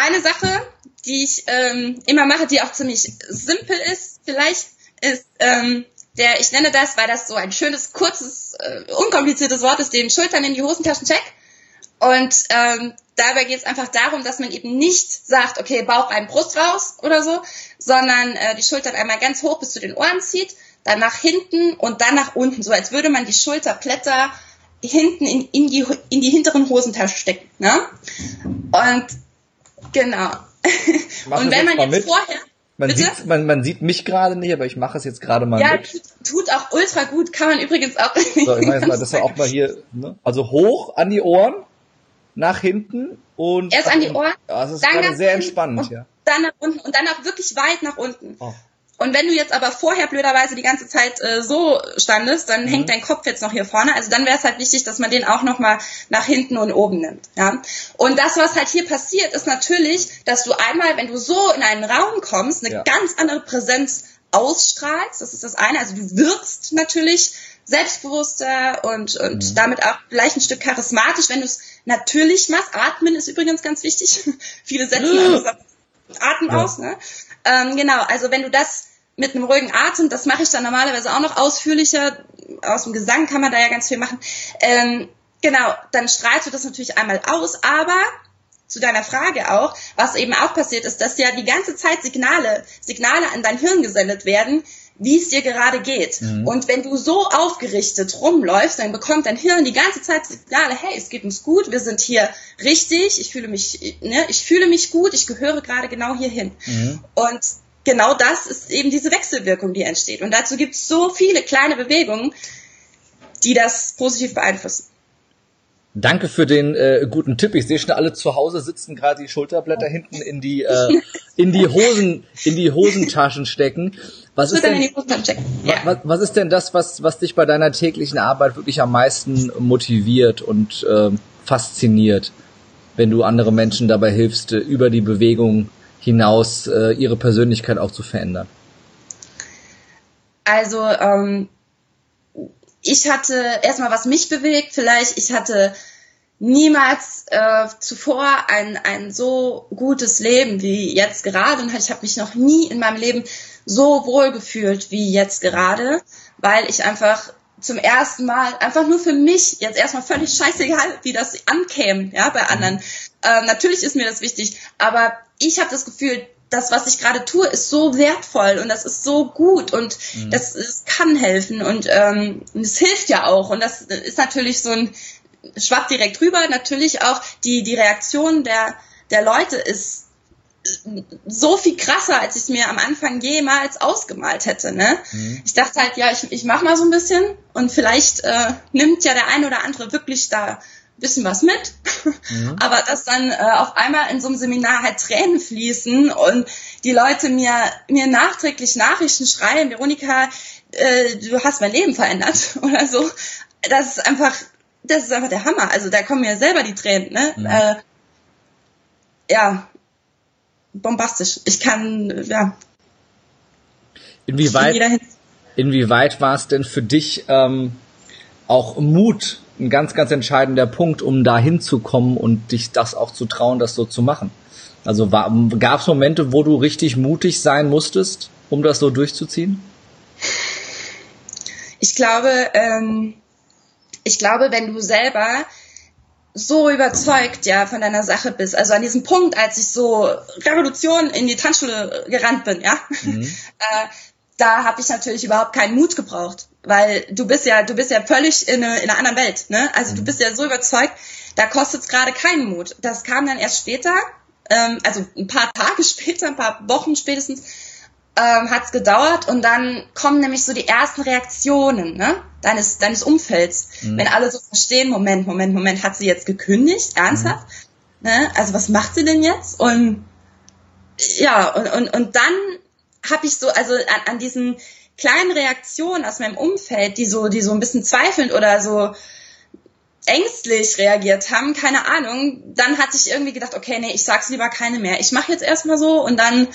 Eine Sache, die ich ähm, immer mache, die auch ziemlich simpel ist, vielleicht ist ähm, der, ich nenne das, weil das so ein schönes, kurzes, äh, unkompliziertes Wort ist, den Schultern in die Hosentaschen check. Und ähm, dabei geht es einfach darum, dass man eben nicht sagt, okay, Bauch rein, Brust raus oder so, sondern äh, die Schultern einmal ganz hoch bis zu den Ohren zieht, dann nach hinten und dann nach unten, so als würde man die Schulterblätter hinten in, in, die, in die hinteren Hosentaschen stecken. Ne? Und genau. und wenn man jetzt mit. vorher man sieht, man, man sieht mich gerade nicht, aber ich mache es jetzt gerade mal ja. Ja, tut auch ultra gut, kann man übrigens auch. So, ich mal, das war auch mal hier, ne? also hoch an die Ohren nach hinten und erst an die Ohren. Ja, das ist gerade sehr entspannt, ja. Dann nach unten und dann auch wirklich weit nach unten. Oh. Und wenn du jetzt aber vorher blöderweise die ganze Zeit äh, so standest, dann mhm. hängt dein Kopf jetzt noch hier vorne. Also dann wäre es halt wichtig, dass man den auch noch mal nach hinten und oben nimmt. Ja. Und das, was halt hier passiert, ist natürlich, dass du einmal, wenn du so in einen Raum kommst, eine ja. ganz andere Präsenz ausstrahlst. Das ist das eine. Also du wirkst natürlich selbstbewusster und, und mhm. damit auch vielleicht ein Stück charismatisch, wenn du es natürlich machst. Atmen ist übrigens ganz wichtig. <laughs> Viele setzen <gasps> also Atem ja. aus. Ne? Ähm, genau, also wenn du das mit einem ruhigen Atem, das mache ich dann normalerweise auch noch ausführlicher. Aus dem Gesang kann man da ja ganz viel machen. Ähm, genau, dann strahlst du das natürlich einmal aus, aber zu deiner Frage auch, was eben auch passiert ist, dass ja die ganze Zeit Signale, Signale an dein Hirn gesendet werden, wie es dir gerade geht. Mhm. Und wenn du so aufgerichtet rumläufst, dann bekommt dein Hirn die ganze Zeit Signale, hey, es geht uns gut, wir sind hier richtig, ich fühle mich, ne, ich fühle mich gut, ich gehöre gerade genau hierhin. Mhm. Und genau das ist eben diese Wechselwirkung, die entsteht. Und dazu gibt es so viele kleine Bewegungen, die das positiv beeinflussen. Danke für den äh, guten Tipp. Ich sehe schon alle zu Hause sitzen gerade die Schulterblätter hinten in die äh, in die Hosen in die Hosentaschen stecken. Was ist, denn, ja. was, was ist denn das, was was dich bei deiner täglichen Arbeit wirklich am meisten motiviert und äh, fasziniert, wenn du andere Menschen dabei hilfst, äh, über die Bewegung hinaus äh, ihre Persönlichkeit auch zu verändern? Also ähm, ich hatte erstmal, was mich bewegt, vielleicht, ich hatte niemals äh, zuvor ein, ein so gutes Leben wie jetzt gerade und ich habe mich noch nie in meinem Leben so wohl gefühlt wie jetzt gerade, weil ich einfach zum ersten Mal einfach nur für mich jetzt erstmal völlig scheißegal, wie das ankäme, ja, bei anderen. Ähm, natürlich ist mir das wichtig, aber ich habe das Gefühl, das, was ich gerade tue, ist so wertvoll und das ist so gut und mhm. das, das, kann helfen und ähm, es hilft ja auch und das ist natürlich so ein schwappt direkt rüber. Natürlich auch die die Reaktion der der Leute ist so viel krasser, als ich es mir am Anfang jemals ausgemalt hätte. Ne? Mhm. Ich dachte halt, ja, ich, ich mach mal so ein bisschen und vielleicht äh, nimmt ja der ein oder andere wirklich da bisschen was mit, mhm. <laughs> aber dass dann äh, auf einmal in so einem Seminar halt Tränen fließen und die Leute mir mir nachträglich Nachrichten schreiben, Veronika, äh, du hast mein Leben verändert <laughs> oder so. Das ist einfach, das ist einfach der Hammer. Also da kommen mir selber die Tränen. Ne? Mhm. Äh, ja, bombastisch. Ich kann, ja. Inwieweit, inwieweit war es denn für dich ähm, auch Mut ein ganz, ganz entscheidender Punkt, um da hinzukommen und dich das auch zu trauen, das so zu machen. Also gab es Momente, wo du richtig mutig sein musstest, um das so durchzuziehen? Ich glaube, ähm, ich glaube, wenn du selber so überzeugt ja von deiner Sache bist, also an diesem Punkt, als ich so Revolution in die Tanzschule gerannt bin, ja, mhm. <laughs> äh, da habe ich natürlich überhaupt keinen Mut gebraucht, weil du bist ja, du bist ja völlig in, eine, in einer anderen Welt, ne? Also mhm. du bist ja so überzeugt, da kostet es gerade keinen Mut. Das kam dann erst später, ähm, also ein paar <laughs> Tage später, ein paar Wochen spätestens, ähm, hat es gedauert und dann kommen nämlich so die ersten Reaktionen ne? deines, deines Umfelds. Mhm. Wenn alle so verstehen, Moment, Moment, Moment, hat sie jetzt gekündigt? Ernsthaft? Mhm. Ne? Also was macht sie denn jetzt? Und ja, und, und, und dann habe ich so, also an, an diesen kleinen Reaktionen aus meinem Umfeld, die so, die so ein bisschen zweifelnd oder so ängstlich reagiert haben, keine Ahnung, dann hatte ich irgendwie gedacht, okay, nee, ich sag's lieber keine mehr. Ich mache jetzt erstmal so und dann,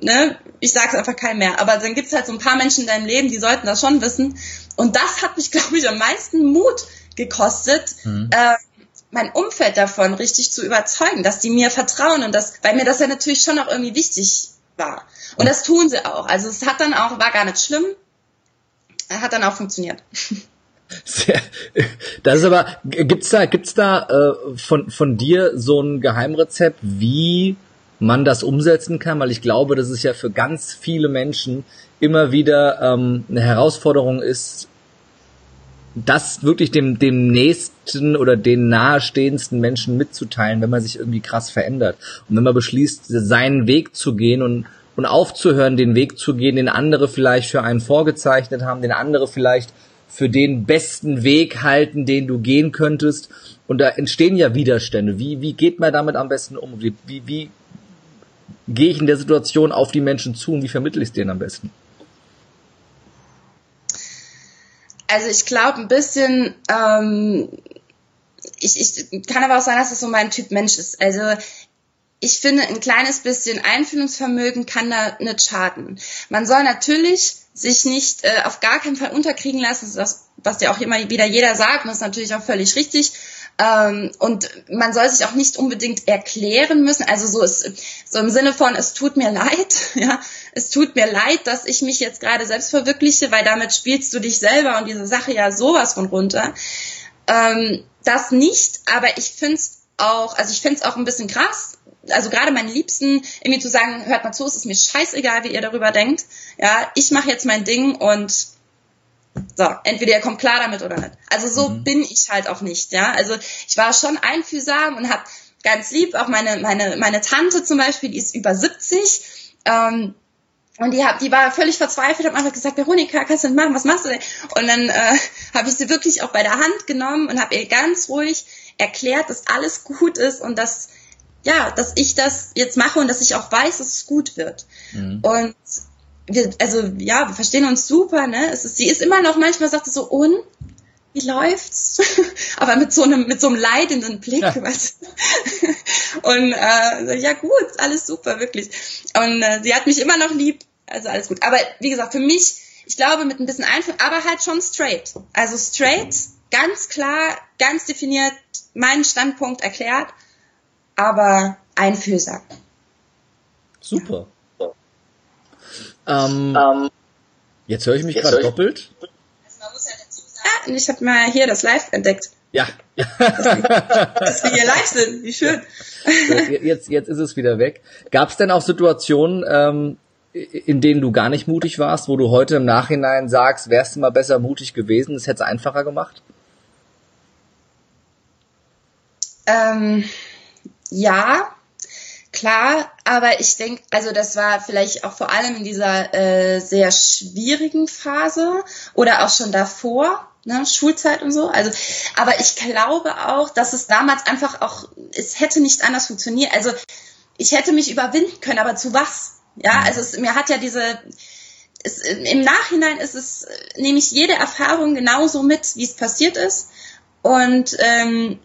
ne, ich sag's einfach keinem mehr. Aber dann gibt's halt so ein paar Menschen in deinem Leben, die sollten das schon wissen. Und das hat mich, <laughs> glaube ich, am meisten Mut gekostet, mhm. äh, mein Umfeld davon richtig zu überzeugen, dass die mir vertrauen und das, weil mir das ja natürlich schon auch irgendwie wichtig war. Und das tun sie auch. Also es hat dann auch, war gar nicht schlimm, hat dann auch funktioniert. <laughs> Sehr, das ist aber, gibt's da, gibt's da äh, von, von dir so ein Geheimrezept, wie man das umsetzen kann? Weil ich glaube, dass es ja für ganz viele Menschen immer wieder ähm, eine Herausforderung ist, das wirklich dem, dem nächsten oder den nahestehendsten Menschen mitzuteilen, wenn man sich irgendwie krass verändert. Und wenn man beschließt, seinen Weg zu gehen und, und aufzuhören, den Weg zu gehen, den andere vielleicht für einen vorgezeichnet haben, den andere vielleicht für den besten Weg halten, den du gehen könntest. Und da entstehen ja Widerstände. Wie, wie geht man damit am besten um? Wie, wie, wie gehe ich in der Situation auf die Menschen zu und wie vermittle ich es denen am besten? Also ich glaube ein bisschen, ähm, ich, ich kann aber auch sagen, dass das so mein Typ Mensch ist. Also ich finde, ein kleines bisschen Einfühlungsvermögen kann da nicht schaden. Man soll natürlich sich nicht äh, auf gar keinen Fall unterkriegen lassen, das, was ja auch immer wieder jeder sagt, und das ist natürlich auch völlig richtig. Ähm, und man soll sich auch nicht unbedingt erklären müssen. Also so ist so im Sinne von, es tut mir leid, <laughs> ja, es tut mir leid, dass ich mich jetzt gerade selbst verwirkliche, weil damit spielst du dich selber und diese Sache ja sowas von runter. Ähm, das nicht, aber ich finde es auch, also ich finde es auch ein bisschen krass. Also gerade meinen Liebsten irgendwie zu sagen, hört mal zu, es ist mir scheißegal, wie ihr darüber denkt. Ja, ich mache jetzt mein Ding und so, entweder ihr kommt klar damit oder nicht. Also so mhm. bin ich halt auch nicht, ja. Also ich war schon einfühlsam und habe ganz lieb auch meine meine meine Tante zum Beispiel, die ist über 70. Ähm, und die, hat, die war völlig verzweifelt, hat einfach gesagt, Veronika, kannst du nicht machen, was machst du denn? Und dann äh, <laughs> habe ich sie wirklich auch bei der Hand genommen und habe ihr ganz ruhig erklärt, dass alles gut ist und dass ja, dass ich das jetzt mache und dass ich auch weiß, dass es gut wird. Mhm. Und wir, also ja, wir verstehen uns super, ne? Es ist, sie ist immer noch manchmal sagt sie so, und wie läuft's? <laughs> Aber mit so einem, mit so einem leidenden Blick, ja. weißt du? <laughs> Und äh, ja gut, alles super, wirklich. Und äh, sie hat mich immer noch lieb, also alles gut. Aber wie gesagt, für mich, ich glaube mit ein bisschen Einführung, aber halt schon straight. Also straight, ganz klar, ganz definiert, meinen Standpunkt erklärt aber einfühlsam. Super. Ja. Ähm, ähm, jetzt höre ich mich gerade doppelt. Man ja sagen. und ich habe mal hier das Live entdeckt. Ja. Dass wir hier live sind, wie schön. Jetzt, jetzt ist es wieder weg. Gab es denn auch Situationen, ähm, in denen du gar nicht mutig warst, wo du heute im Nachhinein sagst, wärst du mal besser mutig gewesen, das hätte es einfacher gemacht? Ähm, ja, klar, aber ich denke, also das war vielleicht auch vor allem in dieser äh, sehr schwierigen Phase oder auch schon davor, ne, Schulzeit und so. Also, aber ich glaube auch, dass es damals einfach auch, es hätte nicht anders funktioniert. Also ich hätte mich überwinden können, aber zu was? Ja, mhm. also es, mir hat ja diese, es, im Nachhinein ist es, nehme ich jede Erfahrung genauso mit, wie es passiert ist. Und ähm,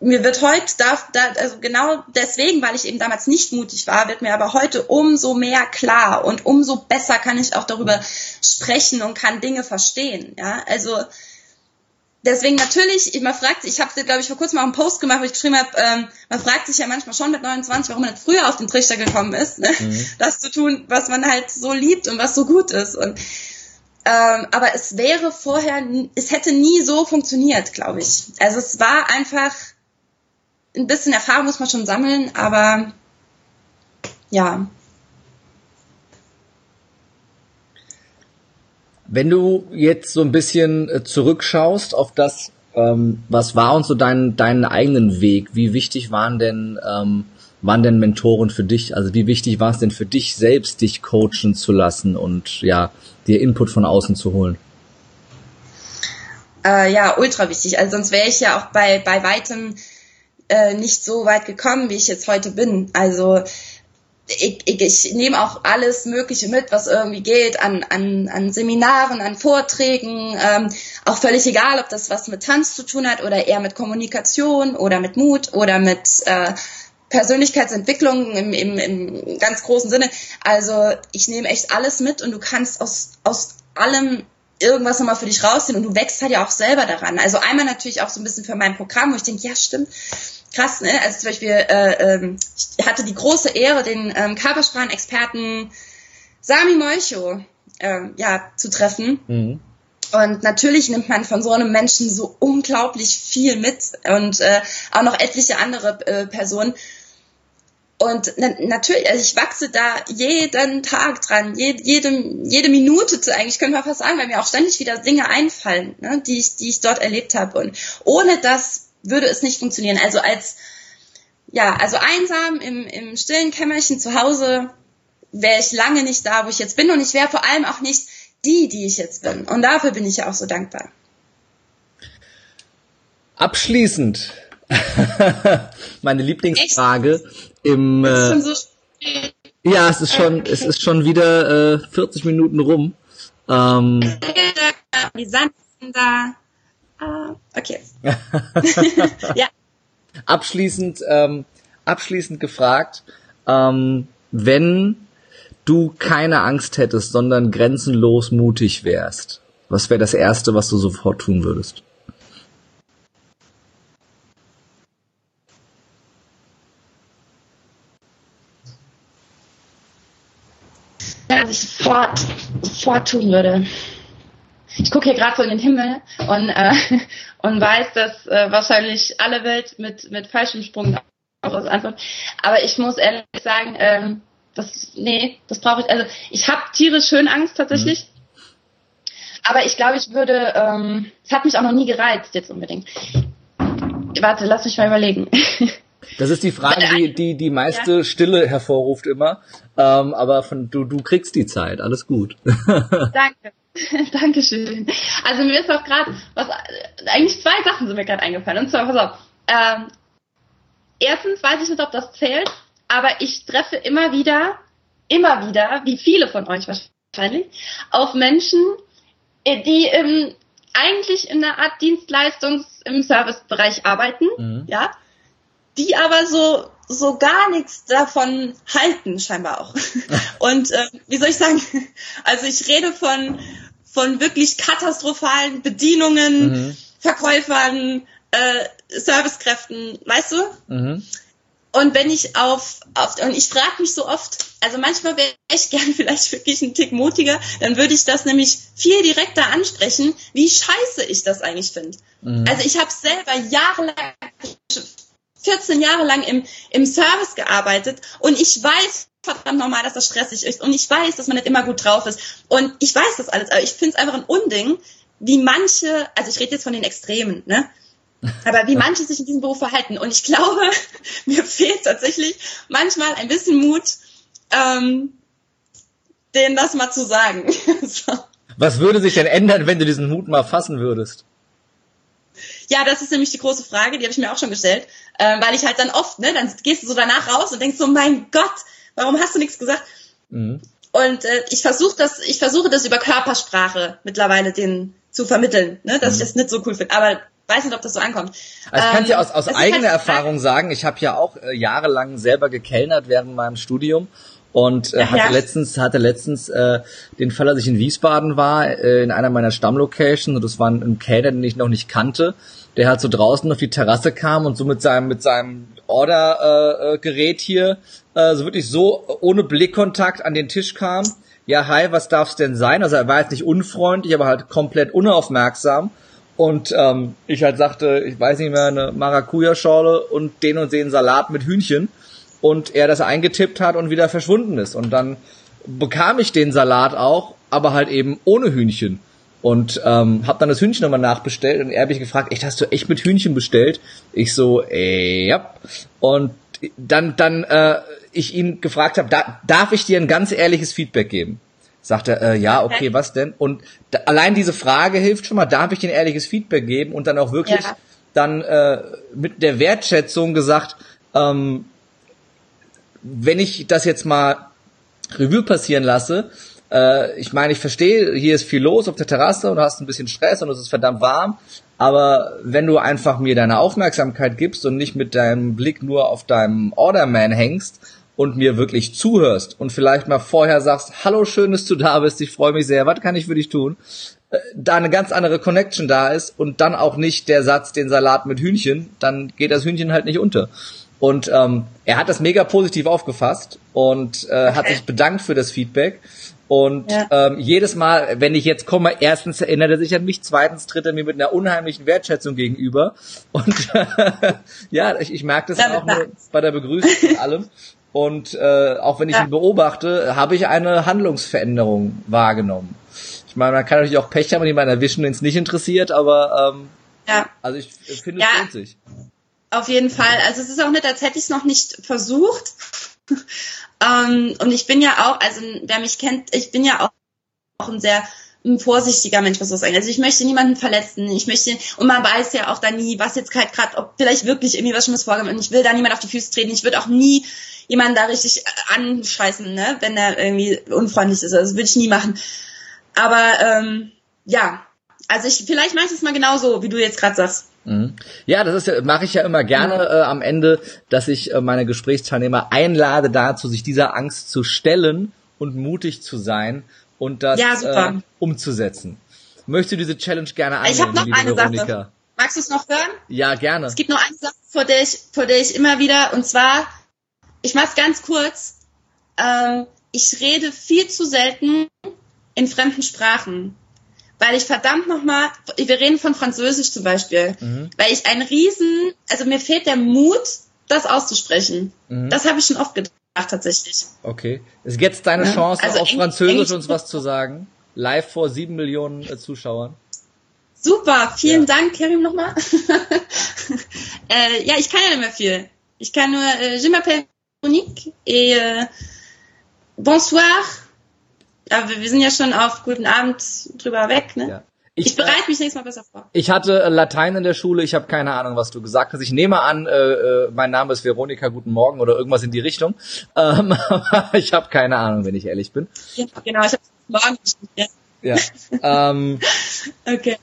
mir wird heute, da, da, also genau deswegen, weil ich eben damals nicht mutig war, wird mir aber heute umso mehr klar und umso besser kann ich auch darüber sprechen und kann Dinge verstehen. Ja, also deswegen natürlich, man fragt sich, ich habe glaube ich vor kurzem auch einen Post gemacht, wo ich geschrieben habe, ähm, man fragt sich ja manchmal schon mit 29, warum man nicht früher auf den Trichter gekommen ist, ne? Mhm. das zu tun, was man halt so liebt und was so gut ist und ähm, aber es wäre vorher, es hätte nie so funktioniert, glaube ich. Also es war einfach ein bisschen Erfahrung muss man schon sammeln, aber ja. Wenn du jetzt so ein bisschen äh, zurückschaust auf das, ähm, was war und so dein, deinen eigenen Weg, wie wichtig waren denn, ähm, waren denn Mentoren für dich? Also wie wichtig war es denn für dich selbst, dich coachen zu lassen und ja, dir Input von außen zu holen? Äh, ja, ultra wichtig. Also sonst wäre ich ja auch bei, bei weitem äh, nicht so weit gekommen, wie ich jetzt heute bin. Also ich, ich, ich nehme auch alles Mögliche mit, was irgendwie geht, an, an, an Seminaren, an Vorträgen, ähm, auch völlig egal, ob das was mit Tanz zu tun hat oder eher mit Kommunikation oder mit Mut oder mit äh, Persönlichkeitsentwicklung im, im, im ganz großen Sinne. Also ich nehme echt alles mit und du kannst aus, aus allem irgendwas nochmal für dich rausziehen und du wächst halt ja auch selber daran. Also einmal natürlich auch so ein bisschen für mein Programm, wo ich denke, ja stimmt, krass, ne? Also zum Beispiel, äh, ähm, ich hatte die große Ehre, den ähm, Körpersprachenexperten Sami Molcho ähm, ja, zu treffen. Mhm. Und natürlich nimmt man von so einem Menschen so unglaublich viel mit und äh, auch noch etliche andere äh, Personen. Und na natürlich, also ich wachse da jeden Tag dran, jede, jede, jede Minute zu eigentlich, könnte man fast sagen, weil mir auch ständig wieder Dinge einfallen, ne, die, ich, die ich dort erlebt habe. Und ohne das würde es nicht funktionieren. Also als, ja, also einsam im, im stillen Kämmerchen zu Hause wäre ich lange nicht da, wo ich jetzt bin und ich wäre vor allem auch nicht die, die ich jetzt bin. Und dafür bin ich ja auch so dankbar. Abschließend <laughs> meine Lieblingsfrage Echt? im äh, so ja es ist schon es ist schon wieder äh, 40 Minuten rum ähm, die Sand da Ah, okay. <laughs> ja. Abschließend, ähm, abschließend gefragt, ähm, wenn du keine Angst hättest, sondern grenzenlos mutig wärst, was wäre das Erste, was du sofort tun würdest? was ich sofort, sofort tun würde ich gucke hier gerade so in den Himmel und, äh, <laughs> und weiß, dass äh, wahrscheinlich alle Welt mit, mit Fallschirmsprung auch aus Antwort. Aber ich muss ehrlich sagen, ähm, das, nee, das brauche ich, also ich habe tierisch schön Angst tatsächlich. Mhm. Aber ich glaube, ich würde, ähm, es hat mich auch noch nie gereizt jetzt unbedingt. Warte, lass mich mal überlegen. <laughs> Das ist die Frage, die die, die meiste ja. Stille hervorruft immer. Ähm, aber von, du, du kriegst die Zeit, alles gut. <laughs> Danke. <laughs> Dankeschön. Also mir ist auch gerade was, eigentlich zwei Sachen sind mir gerade eingefallen. Und zwar, pass auf, ähm, erstens weiß ich nicht, ob das zählt, aber ich treffe immer wieder, immer wieder, wie viele von euch wahrscheinlich, auf Menschen, äh, die im, eigentlich in einer Art Dienstleistungs- im Servicebereich arbeiten, mhm. ja, die aber so so gar nichts davon halten, scheinbar auch. <laughs> Und äh, wie soll ich sagen? Also ich rede von von wirklich katastrophalen Bedienungen, mhm. Verkäufern, äh, Servicekräften, weißt du? Mhm. Und wenn ich auf, auf und ich frage mich so oft, also manchmal wäre ich gern <laughs> vielleicht wirklich ein Tick mutiger, dann würde ich das nämlich viel direkter ansprechen, wie scheiße ich das eigentlich finde. Mhm. Also ich habe selber jahrelang 14 Jahre lang im, im Service gearbeitet und ich weiß verdammt normal, dass das stressig ist und ich weiß, dass man nicht immer gut drauf ist und ich weiß das alles, aber ich finde es einfach ein Unding, wie manche, also ich rede jetzt von den Extremen, ne? Aber wie manche sich in diesem Beruf verhalten. Und ich glaube, <laughs> mir fehlt tatsächlich manchmal ein bisschen Mut, ähm, denen das mal zu sagen. <laughs> so. Was würde sich denn ändern, wenn du diesen Mut mal fassen würdest? Ja, das ist nämlich die große Frage, die habe ich mir auch schon gestellt, äh, weil ich halt dann oft, ne, dann gehst du so danach raus und denkst so, mein Gott, warum hast du nichts gesagt? Mhm. Und äh, ich versuche das, ich versuche das über Körpersprache mittlerweile den zu vermitteln, ne, dass mhm. ich das nicht so cool finde. Aber weiß nicht, ob das so ankommt. Also ich kann dir ähm, aus, aus eigener halt Erfahrung sagen, ich habe ja auch äh, jahrelang selber gekellnert während meinem Studium und äh, hatte ja. letztens hatte letztens äh, den Fall, als ich in Wiesbaden war, äh, in einer meiner Stammlocations und das war ein Kellner, den ich noch nicht kannte der halt so draußen auf die Terrasse kam und so mit seinem mit seinem Order-Gerät äh, hier äh, so wirklich so ohne Blickkontakt an den Tisch kam. Ja, hi, was darf's denn sein? Also er war jetzt nicht unfreundlich, aber halt komplett unaufmerksam. Und ähm, ich halt sagte, ich weiß nicht mehr, eine Maracuja-Schorle und den und den Salat mit Hühnchen. Und er das eingetippt hat und wieder verschwunden ist. Und dann bekam ich den Salat auch, aber halt eben ohne Hühnchen. Und ähm, habe dann das Hühnchen nochmal nachbestellt und er hat mich gefragt, echt, hast du echt mit Hühnchen bestellt? Ich so, äh, ja. Und dann, dann äh, ich ihn gefragt habe, da, darf ich dir ein ganz ehrliches Feedback geben? Sagt er, äh, ja, okay, was denn? Und da, allein diese Frage hilft schon mal, darf ich dir ein ehrliches Feedback geben? Und dann auch wirklich ja. dann äh, mit der Wertschätzung gesagt, ähm, wenn ich das jetzt mal Revue passieren lasse, äh, ich meine, ich verstehe, hier ist viel los auf der Terrasse und du hast ein bisschen Stress und es ist verdammt warm. Aber wenn du einfach mir deine Aufmerksamkeit gibst und nicht mit deinem Blick nur auf deinem Orderman hängst und mir wirklich zuhörst und vielleicht mal vorher sagst, hallo, schön, dass du da bist, ich freue mich sehr, was kann ich für dich tun? Äh, da eine ganz andere Connection da ist und dann auch nicht der Satz, den Salat mit Hühnchen, dann geht das Hühnchen halt nicht unter. Und ähm, er hat das mega positiv aufgefasst und äh, okay. hat sich bedankt für das Feedback und ja. ähm, jedes Mal, wenn ich jetzt komme, erstens erinnert er sich an mich, zweitens tritt er mir mit einer unheimlichen Wertschätzung gegenüber. Und <laughs> ja, ich, ich merke das Damit auch nur bei der Begrüßung und allem. Und äh, auch wenn ich ja. ihn beobachte, habe ich eine Handlungsveränderung wahrgenommen. Ich meine, man kann natürlich auch Pech haben und jemanden erwischen, den es nicht interessiert, aber ähm, ja. also ich finde, es lohnt sich. Auf jeden Fall. Also es ist auch nicht, als hätte ich es noch nicht versucht. <laughs> Ähm, und ich bin ja auch, also wer mich kennt, ich bin ja auch, auch ein sehr ein vorsichtiger Mensch, was das angeht. Also ich möchte niemanden verletzen. Ich möchte, und man weiß ja auch da nie, was jetzt halt gerade, ob vielleicht wirklich irgendwie was Schlimmes vorkommt. Und ich will da niemand auf die Füße treten. Ich würde auch nie jemanden da richtig anscheißen, ne, wenn er irgendwie unfreundlich ist. Also das würde ich nie machen. Aber ähm, ja, also ich, vielleicht mache ich es mal genauso, wie du jetzt gerade sagst. Mhm. Ja, das ist ja, mache ich ja immer gerne äh, am Ende, dass ich äh, meine Gesprächsteilnehmer einlade dazu, sich dieser Angst zu stellen und mutig zu sein und das ja, äh, umzusetzen. Möchtest du diese Challenge gerne annehmen, Ich habe noch eine Veronika? Sache. Magst du es noch hören? Ja, gerne. Es gibt noch eine Sache, vor der ich, vor der ich immer wieder, und zwar, ich mach's ganz kurz. Ähm, ich rede viel zu selten in fremden Sprachen weil ich verdammt nochmal, wir reden von Französisch zum Beispiel, mhm. weil ich einen riesen, also mir fehlt der Mut, das auszusprechen. Mhm. Das habe ich schon oft gedacht tatsächlich. Okay. Ist jetzt deine ja. Chance, also auf Französisch uns was zu sagen? Live vor sieben Millionen äh, Zuschauern. Super, vielen ja. Dank, Karim, nochmal. <laughs> äh, ja, ich kann ja nicht mehr viel. Ich kann nur, äh, je m'appelle Monique et euh, bonsoir, Aber wir sind ja schon auf guten Abend drüber weg, ne? Ja. Ich, ich bereite mich nächstes Mal besser vor. Ich hatte äh, Latein in der Schule, ich habe keine Ahnung, was du gesagt hast. Ich nehme an, äh, äh, mein Name ist Veronika, guten Morgen oder irgendwas in die Richtung. Ähm, <laughs> ich habe keine Ahnung, wenn ich ehrlich bin. Ja, genau, ich habe morgen ja. ja. ähm, <laughs> okay.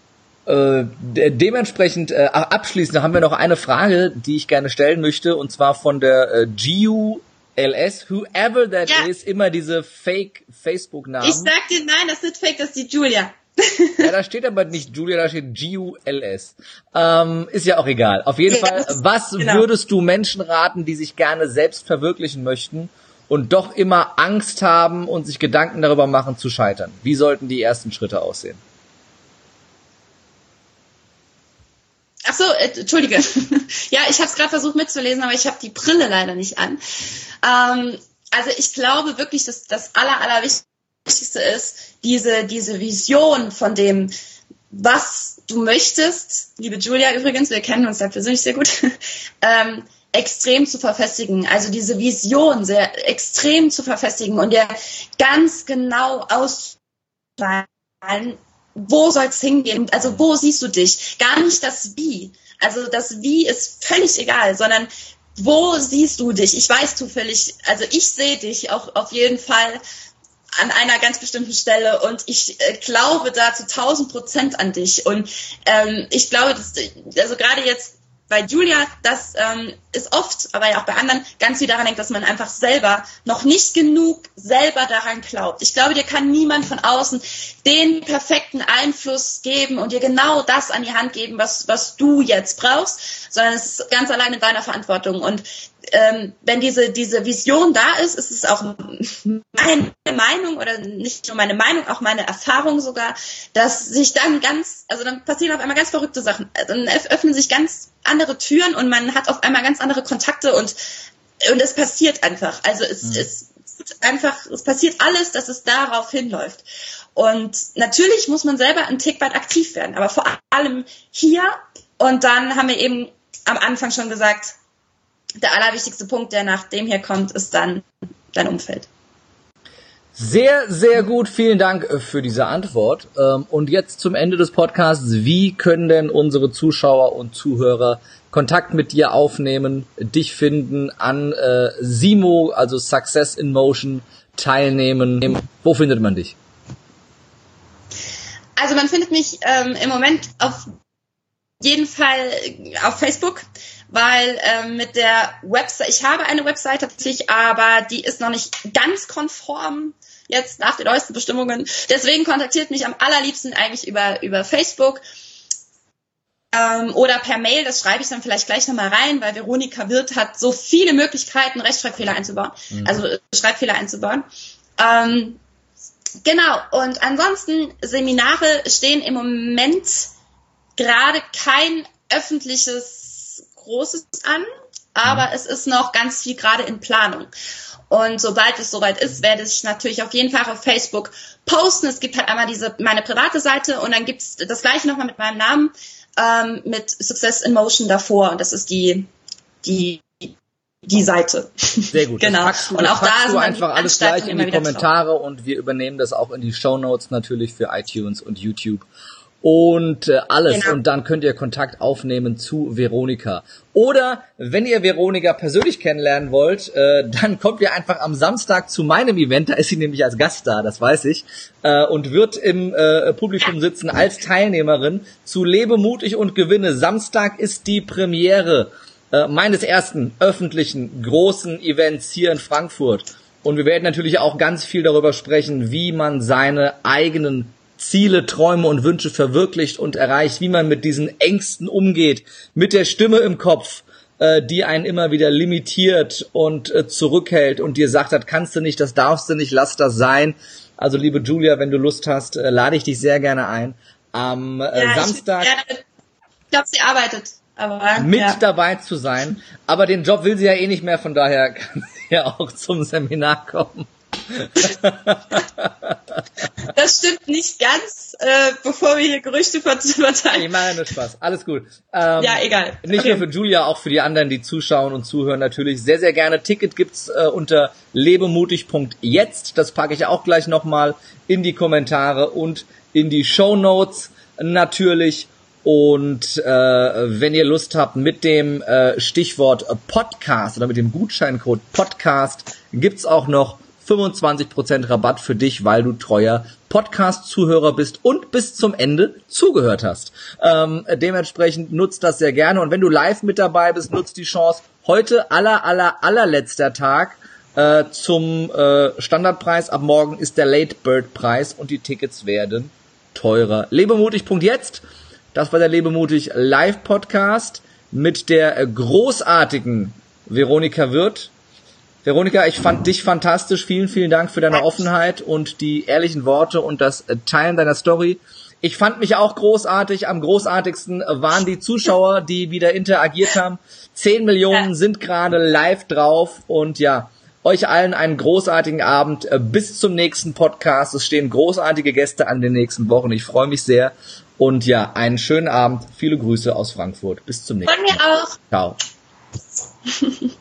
Äh, de dementsprechend äh, abschließend haben wir noch eine Frage, die ich gerne stellen möchte, und zwar von der äh, GU LS, whoever that ja. is, immer diese Fake Facebook-Namen. Ich sag dir, nein, das ist Fake, das ist die Julia. <laughs> ja, da steht aber nicht Julia, da steht G-U-L-S. Ähm, ist ja auch egal. Auf jeden ja, Fall, was genau. würdest du Menschen raten, die sich gerne selbst verwirklichen möchten und doch immer Angst haben und sich Gedanken darüber machen zu scheitern? Wie sollten die ersten Schritte aussehen? Ach so, äh, entschuldige. <laughs> ja, ich habe es gerade versucht mitzulesen, aber ich habe die Brille leider nicht an. Ähm, also ich glaube wirklich, dass das aller, allerwichtigste Wichtigste ist, diese, diese Vision von dem, was du möchtest, liebe Julia übrigens, wir kennen uns da persönlich sehr gut, <laughs> ähm, extrem zu verfestigen. Also diese Vision sehr extrem zu verfestigen und dir ganz genau auszuwählen, wo soll es hingehen? Also wo siehst du dich? Gar nicht das Wie. Also das Wie ist völlig egal, sondern wo siehst du dich? Ich weiß zufällig, also ich sehe dich auch auf jeden Fall an einer ganz bestimmten Stelle und ich äh, glaube da zu 1000 Prozent an dich und ähm, ich glaube, dass, also gerade jetzt bei Julia, das ähm, ist oft, aber ja auch bei anderen, ganz viel daran hängt, dass man einfach selber noch nicht genug selber daran glaubt. Ich glaube, dir kann niemand von außen den perfekten Einfluss geben und dir genau das an die Hand geben, was, was du jetzt brauchst, sondern es ist ganz allein in deiner Verantwortung. Und ähm, wenn diese, diese Vision da ist, ist es auch meine Meinung oder nicht nur meine Meinung, auch meine Erfahrung sogar, dass sich dann ganz, also dann passieren auf einmal ganz verrückte Sachen. Dann öffnen sich ganz andere Türen und man hat auf einmal ganz andere Kontakte und, und es passiert einfach. Also es, mhm. es einfach, es passiert alles, dass es darauf hinläuft. Und natürlich muss man selber ein Tick weit aktiv werden, aber vor allem hier. Und dann haben wir eben am Anfang schon gesagt, der allerwichtigste Punkt, der nach dem hier kommt, ist dann dein Umfeld. Sehr, sehr gut. Vielen Dank äh, für diese Antwort. Ähm, und jetzt zum Ende des Podcasts. Wie können denn unsere Zuschauer und Zuhörer Kontakt mit dir aufnehmen, dich finden, an äh, Simo, also Success in Motion, teilnehmen? Wo findet man dich? Also man findet mich ähm, im Moment auf jeden Fall auf Facebook weil ähm, mit der Website, ich habe eine Website tatsächlich, aber die ist noch nicht ganz konform jetzt nach den neuesten Bestimmungen. Deswegen kontaktiert mich am allerliebsten eigentlich über, über Facebook ähm, oder per Mail, das schreibe ich dann vielleicht gleich nochmal rein, weil Veronika Wirth hat so viele Möglichkeiten, Rechtschreibfehler einzubauen, mhm. also äh, Schreibfehler einzubauen. Ähm, genau, und ansonsten Seminare stehen im Moment gerade kein öffentliches Großes an, aber mhm. es ist noch ganz viel gerade in Planung. Und sobald es soweit ist, werde ich natürlich auf jeden Fall auf Facebook posten. Es gibt halt einmal diese meine private Seite und dann gibt es das gleiche nochmal mit meinem Namen ähm, mit Success in Motion davor. Und das ist die die die Seite. Sehr gut. <laughs> genau. Du, und auch da du einfach alles gleich in die Kommentare drauf. und wir übernehmen das auch in die Show Notes natürlich für iTunes und YouTube und äh, alles. Genau. Und dann könnt ihr Kontakt aufnehmen zu Veronika. Oder wenn ihr Veronika persönlich kennenlernen wollt, äh, dann kommt ihr einfach am Samstag zu meinem Event. Da ist sie nämlich als Gast da, das weiß ich. Äh, und wird im äh, Publikum sitzen als Teilnehmerin zu Lebe mutig und gewinne. Samstag ist die Premiere äh, meines ersten öffentlichen großen Events hier in Frankfurt. Und wir werden natürlich auch ganz viel darüber sprechen, wie man seine eigenen Ziele, Träume und Wünsche verwirklicht und erreicht, wie man mit diesen Ängsten umgeht, mit der Stimme im Kopf, äh, die einen immer wieder limitiert und äh, zurückhält und dir sagt, das kannst du nicht, das darfst du nicht, lass das sein. Also liebe Julia, wenn du Lust hast, äh, lade ich dich sehr gerne ein. Am äh, ja, Samstag. Ich, ich glaube, sie arbeitet. Aber, mit ja. dabei zu sein. Aber den Job will sie ja eh nicht mehr, von daher <laughs> kann sie ja auch zum Seminar kommen. <laughs> Das stimmt nicht ganz, äh, bevor wir hier Gerüchte verteilen. Ich mache nur Spaß. Alles gut. Ähm, ja, egal. Nicht okay. nur für Julia, auch für die anderen, die zuschauen und zuhören natürlich. Sehr, sehr gerne. Ticket gibt's äh, unter lebemutig.jetzt. Das packe ich auch gleich nochmal in die Kommentare und in die Show Notes natürlich. Und äh, wenn ihr Lust habt, mit dem äh, Stichwort Podcast oder mit dem Gutscheincode Podcast gibt's auch noch 25% Rabatt für dich, weil du treuer Podcast-Zuhörer bist und bis zum Ende zugehört hast. Ähm, dementsprechend nutzt das sehr gerne und wenn du live mit dabei bist, nutzt die Chance. Heute aller, aller, allerletzter Tag äh, zum äh, Standardpreis. Ab morgen ist der Late Bird Preis und die Tickets werden teurer. Lebemutig.jetzt das war der Lebemutig Live Podcast mit der großartigen Veronika Wirth. Veronika, ich fand dich fantastisch. Vielen, vielen Dank für deine Offenheit und die ehrlichen Worte und das Teilen deiner Story. Ich fand mich auch großartig. Am großartigsten waren die Zuschauer, die wieder interagiert haben. Zehn Millionen sind gerade live drauf und ja, euch allen einen großartigen Abend. Bis zum nächsten Podcast. Es stehen großartige Gäste an den nächsten Wochen. Ich freue mich sehr und ja, einen schönen Abend. Viele Grüße aus Frankfurt. Bis zum nächsten Mal. Von mir auch. Ciao. <laughs>